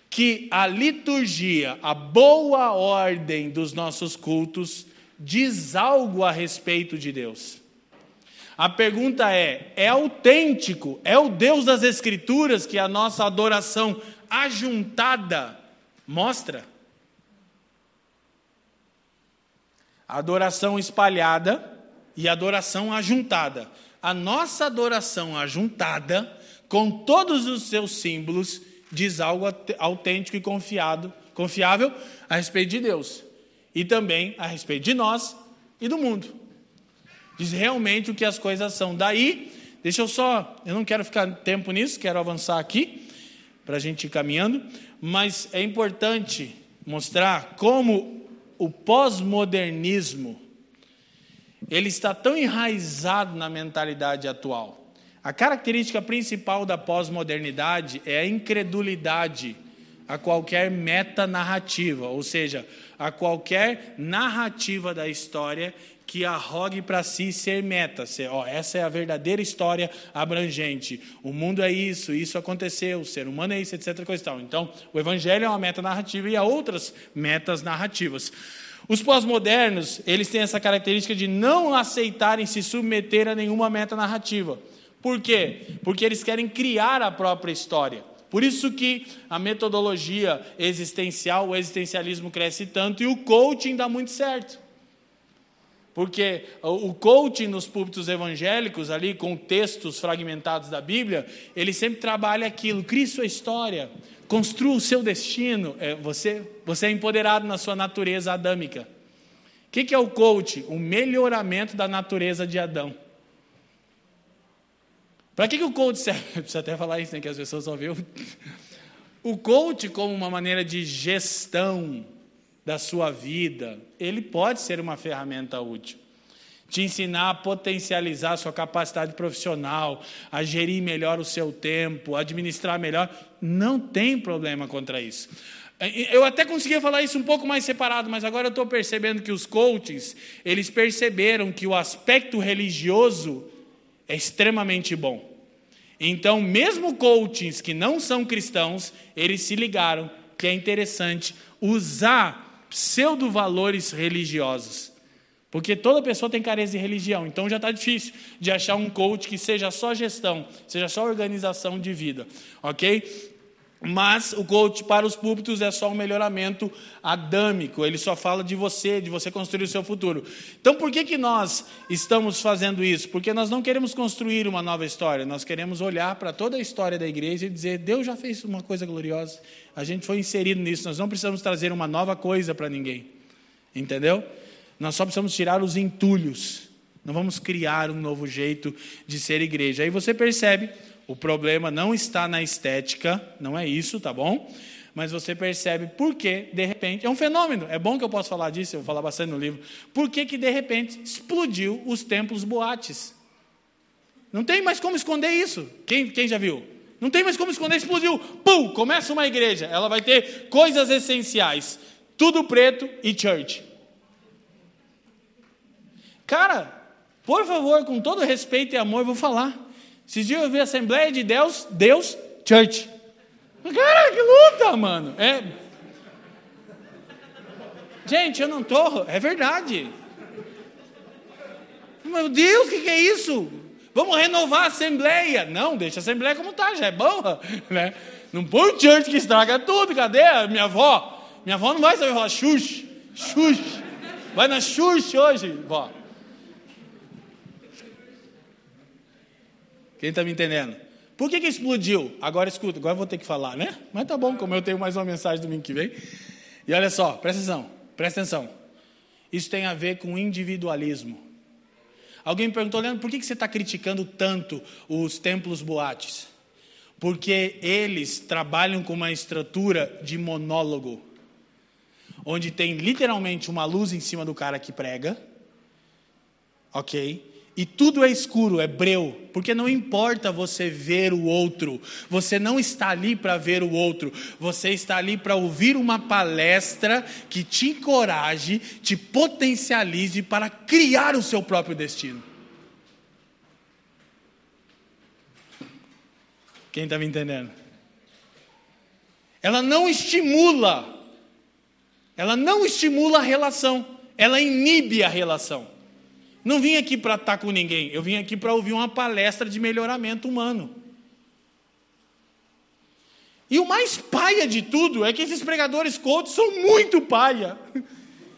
que a liturgia, a boa ordem dos nossos cultos, diz algo a respeito de Deus? A pergunta é: é autêntico? É o Deus das Escrituras que a nossa adoração ajuntada mostra? Adoração espalhada e adoração ajuntada. A nossa adoração ajuntada, com todos os seus símbolos, diz algo autêntico e confiado, confiável a respeito de Deus e também a respeito de nós e do mundo. Diz realmente o que as coisas são. Daí, deixa eu só, eu não quero ficar tempo nisso, quero avançar aqui para a gente ir caminhando, mas é importante mostrar como o pós-modernismo ele está tão enraizado na mentalidade atual. A característica principal da pós-modernidade é a incredulidade a qualquer metanarrativa, ou seja, a qualquer narrativa da história que arrogue para si ser meta, ser, ó, essa é a verdadeira história abrangente. O mundo é isso, isso aconteceu, o ser humano é isso, etc. Coisa tal. Então, o evangelho é uma meta narrativa e há outras metas narrativas. Os pós-modernos, eles têm essa característica de não aceitarem se submeter a nenhuma meta narrativa. Por quê? Porque eles querem criar a própria história. Por isso que a metodologia existencial, o existencialismo cresce tanto e o coaching dá muito certo. Porque o coaching nos púlpitos evangélicos, ali com textos fragmentados da Bíblia, ele sempre trabalha aquilo, crie sua história, construa o seu destino. É, você, você é empoderado na sua natureza adâmica. O que, que é o coaching? O melhoramento da natureza de Adão. Para que, que o coach serve? Precisa até falar isso, né, que as pessoas só o... o coach como uma maneira de gestão da sua vida, ele pode ser uma ferramenta útil. Te ensinar a potencializar a sua capacidade profissional, a gerir melhor o seu tempo, administrar melhor, não tem problema contra isso. Eu até conseguia falar isso um pouco mais separado, mas agora eu estou percebendo que os coaches, eles perceberam que o aspecto religioso é extremamente bom. Então, mesmo coaches que não são cristãos, eles se ligaram que é interessante usar pseudo-valores religiosos. Porque toda pessoa tem carência de religião, então já está difícil de achar um coach que seja só gestão, seja só organização de vida, ok? Mas o coach para os púlpitos é só um melhoramento adâmico, ele só fala de você, de você construir o seu futuro. Então por que, que nós estamos fazendo isso? Porque nós não queremos construir uma nova história, nós queremos olhar para toda a história da igreja e dizer: Deus já fez uma coisa gloriosa, a gente foi inserido nisso, nós não precisamos trazer uma nova coisa para ninguém, entendeu? Nós só precisamos tirar os entulhos, não vamos criar um novo jeito de ser igreja. Aí você percebe o problema não está na estética, não é isso, tá bom? Mas você percebe por que, de repente, é um fenômeno. É bom que eu possa falar disso, eu vou falar bastante no livro. Por que, que de repente, explodiu os templos boates? Não tem mais como esconder isso. Quem, quem já viu? Não tem mais como esconder, explodiu. Pum! Começa uma igreja. Ela vai ter coisas essenciais. Tudo preto e church. Cara, por favor, com todo respeito e amor, vou falar. Esses dias eu vi Assembleia de Deus, Deus Church. Cara, que luta, mano. É... Gente, eu não tô. É verdade. Meu Deus, o que, que é isso? Vamos renovar a Assembleia. Não, deixa a Assembleia como está, já é boa. Né? Não põe church que estraga tudo. Cadê a minha avó? Minha avó não vai saber falar xuxa. Xuxa. Vai na xuxa hoje, vó. Quem está me entendendo? Por que, que explodiu? Agora escuta, agora eu vou ter que falar, né? Mas tá bom, como eu tenho mais uma mensagem domingo que vem. E olha só, presta atenção, presta atenção. Isso tem a ver com individualismo. Alguém me perguntou, Leandro, por que, que você está criticando tanto os templos boates? Porque eles trabalham com uma estrutura de monólogo, onde tem literalmente uma luz em cima do cara que prega, ok? E tudo é escuro, é breu, porque não importa você ver o outro, você não está ali para ver o outro, você está ali para ouvir uma palestra que te encoraje, te potencialize para criar o seu próprio destino. Quem está me entendendo? Ela não estimula, ela não estimula a relação, ela inibe a relação. Não vim aqui para estar com ninguém, eu vim aqui para ouvir uma palestra de melhoramento humano. E o mais paia de tudo é que esses pregadores coach são muito paia.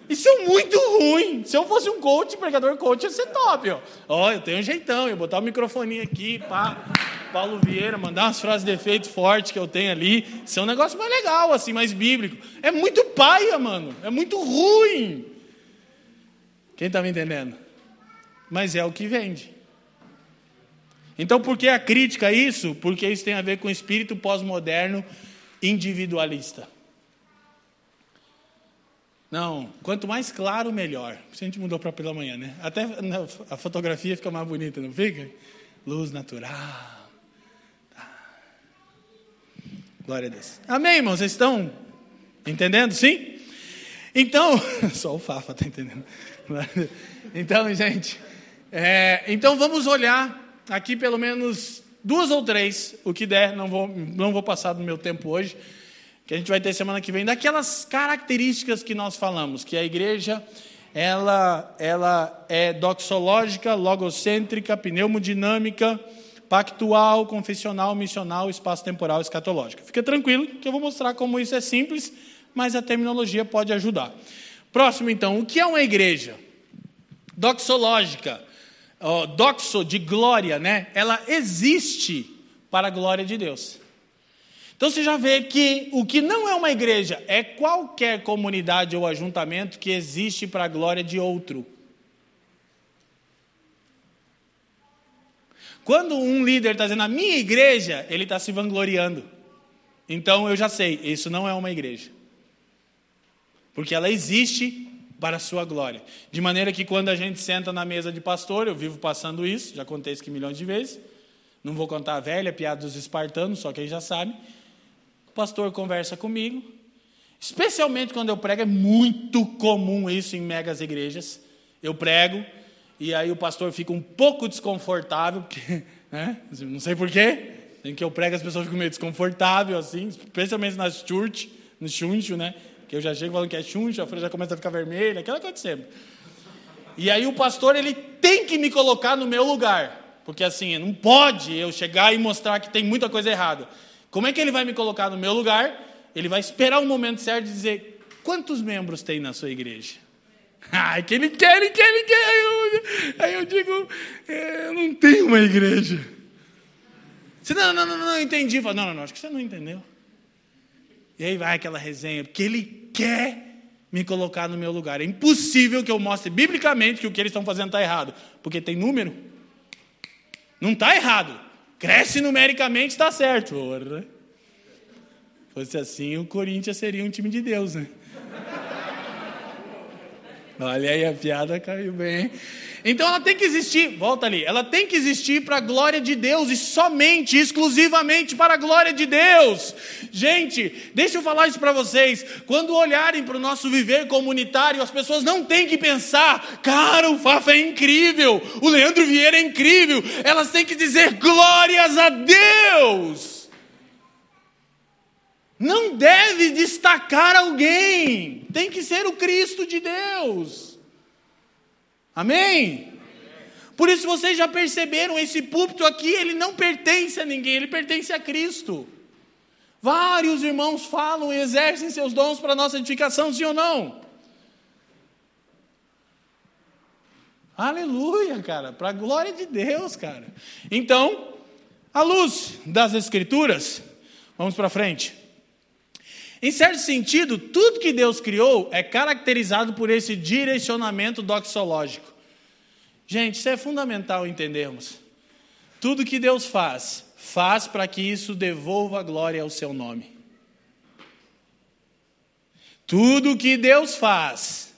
E são muito ruins. Se eu fosse um coach, pregador coach, ia ser top. Ó, ó eu tenho um jeitão, eu botar o microfoninho aqui, pá, Paulo Vieira, mandar umas frases de efeito forte que eu tenho ali. Isso é um negócio mais legal, assim, mais bíblico. É muito paia, mano. É muito ruim. Quem está me entendendo? Mas é o que vende. Então, por que a crítica a isso? Porque isso tem a ver com o espírito pós-moderno individualista. Não, quanto mais claro, melhor. A gente mudou para pela manhã, né? Até a fotografia fica mais bonita, não fica? Luz natural. Tá. Glória a Deus. Amém, irmãos? Vocês estão entendendo? Sim? Então, só o Fafa está entendendo. Então, gente, é, então vamos olhar aqui pelo menos duas ou três, o que der, não vou, não vou passar do meu tempo hoje, que a gente vai ter semana que vem, daquelas características que nós falamos, que a igreja ela, ela é doxológica, logocêntrica, pneumodinâmica, pactual, confessional, missional, espaço-temporal, escatológica. Fica tranquilo que eu vou mostrar como isso é simples, mas a terminologia pode ajudar. Próximo, então, o que é uma igreja? Doxológica doxo, de glória, né? Ela existe para a glória de Deus. Então você já vê que o que não é uma igreja é qualquer comunidade ou ajuntamento que existe para a glória de outro. Quando um líder está dizendo a minha igreja, ele está se vangloriando. Então eu já sei, isso não é uma igreja. Porque ela existe para a sua glória. De maneira que quando a gente senta na mesa de pastor, eu vivo passando isso, já contei isso aqui milhões de vezes. Não vou contar a velha piada dos espartanos, só que aí já sabe. O pastor conversa comigo. Especialmente quando eu prego, é muito comum isso em megas igrejas. Eu prego e aí o pastor fica um pouco desconfortável, porque, né? não sei porquê, em que eu prego as pessoas ficam meio desconfortáveis, assim, especialmente nas church, no chuncho, né? Que eu já chego falando que é chuncho, a folha já começa a ficar vermelha, aquela coisa de sempre. E aí o pastor, ele tem que me colocar no meu lugar. Porque assim, não pode eu chegar e mostrar que tem muita coisa errada. Como é que ele vai me colocar no meu lugar? Ele vai esperar o momento certo de dizer: quantos membros tem na sua igreja? Ah, que ele quer, ele quer, ele quer. Aí eu, aí eu digo: é, eu não tenho uma igreja. Você, não, não, não, não, entendi. Fala, não, não, não, acho que você não entendeu. E aí vai aquela resenha, porque ele quer me colocar no meu lugar. É impossível que eu mostre biblicamente que o que eles estão fazendo está errado, porque tem número. Não está errado. Cresce numericamente, está certo. Porra. Fosse assim, o Corinthians seria um time de Deus, né? Olha aí, a piada caiu bem. Então ela tem que existir, volta ali, ela tem que existir para a glória de Deus e somente, exclusivamente para a glória de Deus. Gente, deixa eu falar isso para vocês. Quando olharem para o nosso viver comunitário, as pessoas não têm que pensar, cara, o Fafa é incrível, o Leandro Vieira é incrível. Elas têm que dizer glórias a Deus. Não deve destacar alguém, tem que ser o Cristo de Deus. Amém? Por isso vocês já perceberam, esse púlpito aqui, ele não pertence a ninguém, ele pertence a Cristo. Vários irmãos falam e exercem seus dons para a nossa edificação, sim ou não? Aleluia, cara, para a glória de Deus, cara. Então, à luz das Escrituras, vamos para frente. Em certo sentido, tudo que Deus criou é caracterizado por esse direcionamento doxológico. Gente, isso é fundamental entendermos. Tudo que Deus faz, faz para que isso devolva glória ao seu nome. Tudo que Deus faz,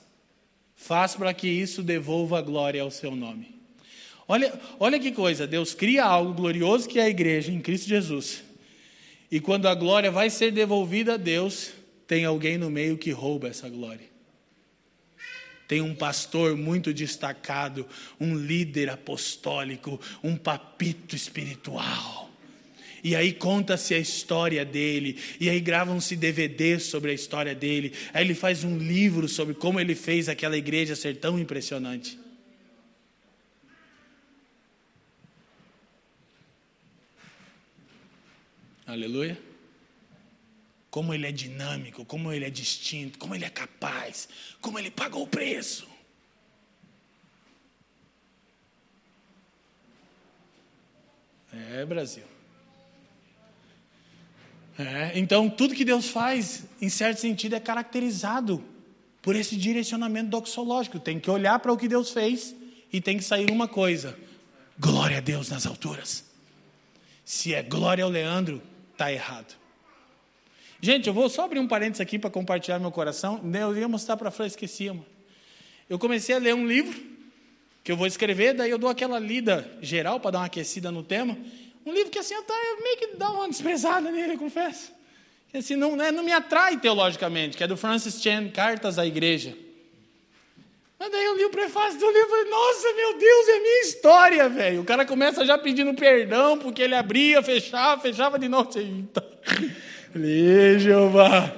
faz para que isso devolva glória ao seu nome. Olha, olha que coisa, Deus cria algo glorioso que é a igreja em Cristo Jesus. E quando a glória vai ser devolvida a Deus, tem alguém no meio que rouba essa glória. Tem um pastor muito destacado, um líder apostólico, um papito espiritual. E aí conta-se a história dele, e aí gravam-se DVDs sobre a história dele. Aí ele faz um livro sobre como ele fez aquela igreja ser tão impressionante. Aleluia. Como ele é dinâmico, como ele é distinto, como ele é capaz, como ele pagou o preço. É, Brasil. É, então, tudo que Deus faz, em certo sentido, é caracterizado por esse direcionamento doxológico. Tem que olhar para o que Deus fez e tem que sair uma coisa: glória a Deus nas alturas. Se é glória ao Leandro, está errado. Gente, eu vou só abrir um parênteses aqui para compartilhar meu coração. Eu ia mostrar para a Flor, esqueci. Eu comecei a ler um livro que eu vou escrever, daí eu dou aquela lida geral para dar uma aquecida no tema. Um livro que assim, eu, tá, eu meio que dá uma desprezada nele, eu confesso. Que assim, não, né, não me atrai teologicamente, que é do Francis Chan, Cartas à Igreja. Mas daí eu li o prefácio do livro e falei, nossa, meu Deus, é minha história, velho. O cara começa já pedindo perdão, porque ele abria, fechava, fechava de novo. Falei, Jeová.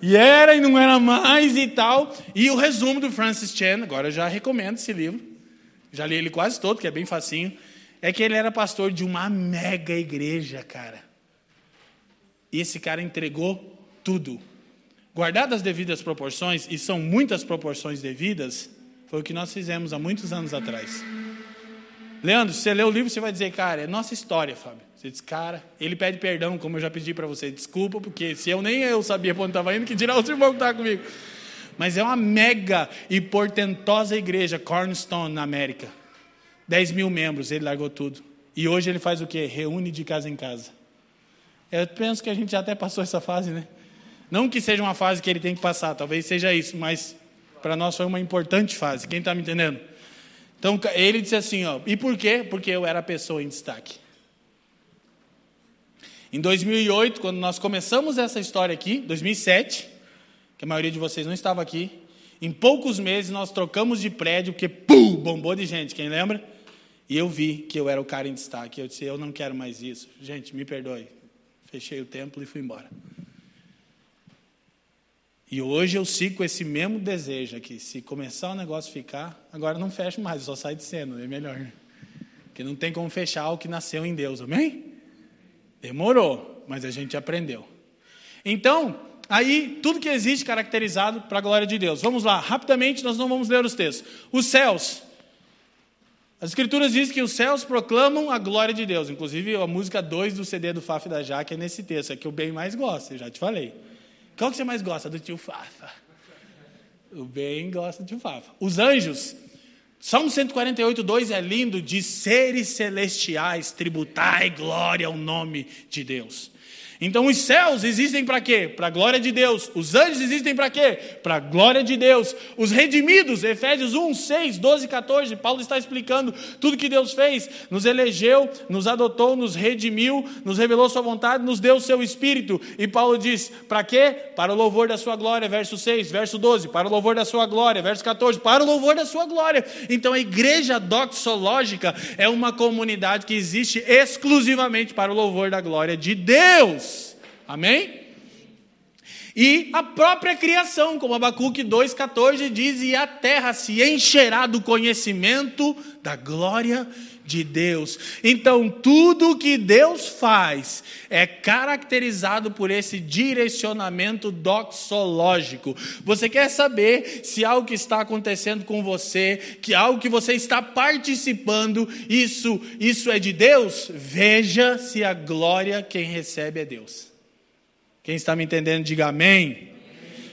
E era e não era mais e tal. E o resumo do Francis Chan, agora eu já recomendo esse livro. Já li ele quase todo, que é bem facinho. É que ele era pastor de uma mega igreja, cara. E esse cara entregou tudo guardadas as devidas proporções, e são muitas proporções devidas, foi o que nós fizemos há muitos anos atrás. Leandro, se você ler o livro, você vai dizer, cara, é nossa história, Fábio. Você diz, cara, ele pede perdão, como eu já pedi para você. Desculpa, porque se eu nem eu sabia para onde estava indo, que dirá o irmão que está comigo. Mas é uma mega e portentosa igreja, Cornerstone, na América. 10 mil membros, ele largou tudo. E hoje ele faz o quê? Reúne de casa em casa. Eu penso que a gente já até passou essa fase, né? Não que seja uma fase que ele tem que passar, talvez seja isso, mas para nós foi uma importante fase. Quem está me entendendo? Então ele disse assim: ó, e por quê? Porque eu era a pessoa em destaque. Em 2008, quando nós começamos essa história aqui, 2007, que a maioria de vocês não estava aqui, em poucos meses nós trocamos de prédio, porque pum, bombou de gente, quem lembra? E eu vi que eu era o cara em destaque. Eu disse: eu não quero mais isso. Gente, me perdoe. Fechei o templo e fui embora. E hoje eu sigo esse mesmo desejo aqui. Se começar o negócio ficar, agora não fecho mais, só sai de cena, é melhor. Porque não tem como fechar o que nasceu em Deus, amém? Demorou, mas a gente aprendeu. Então, aí, tudo que existe caracterizado para a glória de Deus. Vamos lá, rapidamente, nós não vamos ler os textos. Os céus. As escrituras dizem que os céus proclamam a glória de Deus. Inclusive, a música 2 do CD do Faf da Jaque é nesse texto, é que eu bem mais gosto, eu já te falei. Qual que você mais gosta? Do tio Fafa. O bem gosta do tio Fafa. Os anjos. Salmo 148, 2 é lindo, de seres celestiais, tributai glória ao nome de Deus. Então os céus existem para quê? Para a glória de Deus. Os anjos existem para quê? Para a glória de Deus. Os redimidos, Efésios 1, 6, 12 e 14, Paulo está explicando tudo que Deus fez. Nos elegeu, nos adotou, nos redimiu, nos revelou sua vontade, nos deu seu espírito. E Paulo diz: para quê? Para o louvor da sua glória, verso 6, verso 12, para o louvor da sua glória, verso 14, para o louvor da sua glória. Então a igreja doxológica é uma comunidade que existe exclusivamente para o louvor da glória de Deus. Amém? E a própria criação, como Abacuque 2,14 diz, e a terra se encherá do conhecimento da glória de Deus. Então, tudo que Deus faz é caracterizado por esse direcionamento doxológico. Você quer saber se algo que está acontecendo com você, que algo que você está participando, isso, isso é de Deus? Veja se a glória quem recebe é Deus. Quem está me entendendo, diga amém.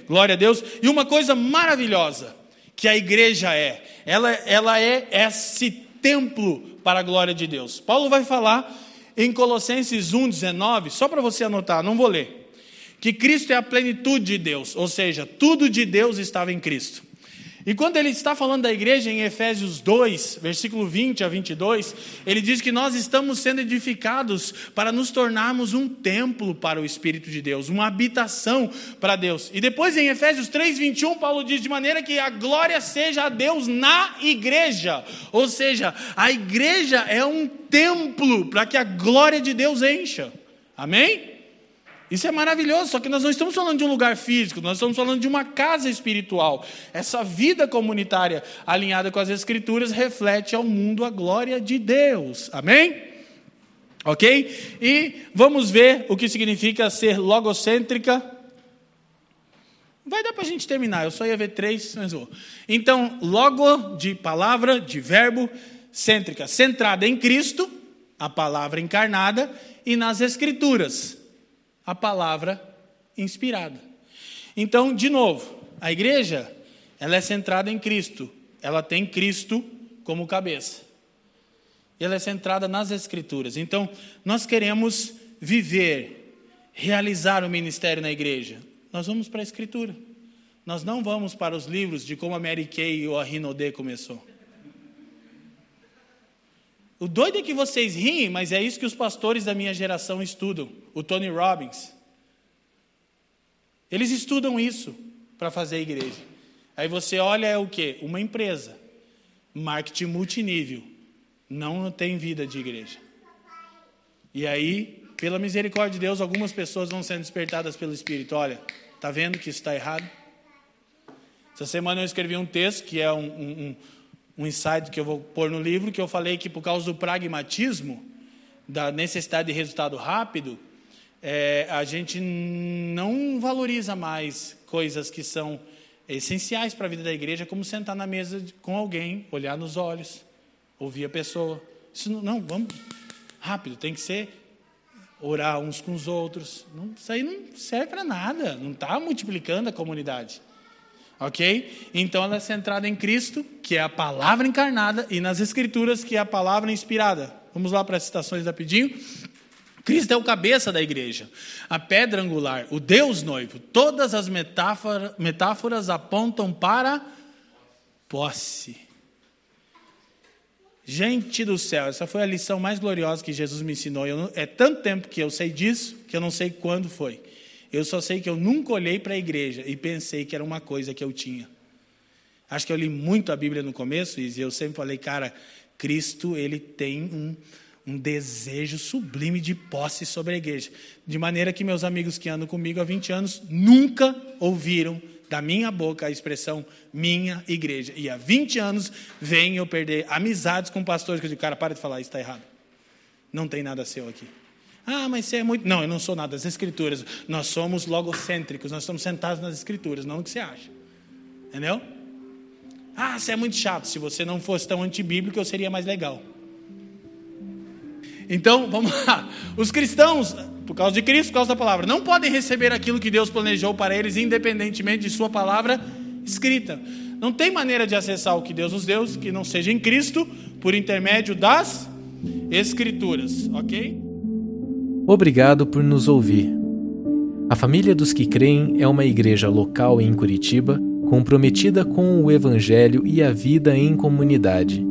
Glória a Deus. E uma coisa maravilhosa que a igreja é, ela, ela é esse templo para a glória de Deus. Paulo vai falar em Colossenses 1,19, só para você anotar, não vou ler, que Cristo é a plenitude de Deus, ou seja, tudo de Deus estava em Cristo. E quando ele está falando da igreja em Efésios 2, versículo 20 a 22, ele diz que nós estamos sendo edificados para nos tornarmos um templo para o Espírito de Deus, uma habitação para Deus. E depois em Efésios 3, 21, Paulo diz: de maneira que a glória seja a Deus na igreja. Ou seja, a igreja é um templo para que a glória de Deus encha. Amém? Isso é maravilhoso, só que nós não estamos falando de um lugar físico, nós estamos falando de uma casa espiritual. Essa vida comunitária alinhada com as Escrituras reflete ao mundo a glória de Deus. Amém? Ok? E vamos ver o que significa ser logocêntrica. Vai dar para a gente terminar, eu só ia ver três, mas vou. Então, logo de palavra, de verbo, cêntrica, centrada em Cristo, a palavra encarnada, e nas Escrituras a palavra inspirada. Então, de novo, a igreja, ela é centrada em Cristo. Ela tem Cristo como cabeça. Ela é centrada nas escrituras. Então, nós queremos viver, realizar o ministério na igreja. Nós vamos para a escritura. Nós não vamos para os livros de como a Mary Kay ou a Rinodê começou. O doido é que vocês riem, mas é isso que os pastores da minha geração estudam. O Tony Robbins. Eles estudam isso para fazer a igreja. Aí você olha é o que? Uma empresa. Marketing multinível. Não tem vida de igreja. E aí, pela misericórdia de Deus, algumas pessoas vão sendo despertadas pelo Espírito. Olha, tá vendo que isso está errado? Essa semana eu escrevi um texto que é um, um um insight que eu vou pôr no livro, que eu falei que por causa do pragmatismo, da necessidade de resultado rápido, é, a gente não valoriza mais coisas que são essenciais para a vida da igreja, como sentar na mesa com alguém, olhar nos olhos, ouvir a pessoa. Isso não, não vamos rápido, tem que ser orar uns com os outros. Não, isso aí não serve para nada, não está multiplicando a comunidade. Ok? Então ela é centrada em Cristo, que é a palavra encarnada, e nas Escrituras, que é a palavra inspirada. Vamos lá para as citações rapidinho. Cristo é o cabeça da igreja, a pedra angular, o Deus noivo. Todas as metáforas, metáforas apontam para posse. Gente do céu, essa foi a lição mais gloriosa que Jesus me ensinou. É tanto tempo que eu sei disso que eu não sei quando foi. Eu só sei que eu nunca olhei para a igreja e pensei que era uma coisa que eu tinha. Acho que eu li muito a Bíblia no começo e eu sempre falei, cara, Cristo ele tem um, um desejo sublime de posse sobre a igreja. De maneira que meus amigos que andam comigo há 20 anos nunca ouviram da minha boca a expressão minha igreja. E há 20 anos venho eu perder amizades com pastores que eu digo, cara, para de falar, isso está errado. Não tem nada seu aqui. Ah, mas você é muito. Não, eu não sou nada das escrituras. Nós somos logocêntricos, nós estamos sentados nas escrituras, não no que você acha. Entendeu? Ah, você é muito chato. Se você não fosse tão antibíblico, eu seria mais legal. Então, vamos lá. Os cristãos, por causa de Cristo, por causa da palavra, não podem receber aquilo que Deus planejou para eles, independentemente de Sua palavra escrita. Não tem maneira de acessar o que Deus nos deu que não seja em Cristo, por intermédio das Escrituras, ok? Obrigado por nos ouvir. A Família dos que Creem é uma igreja local em Curitiba comprometida com o Evangelho e a vida em comunidade.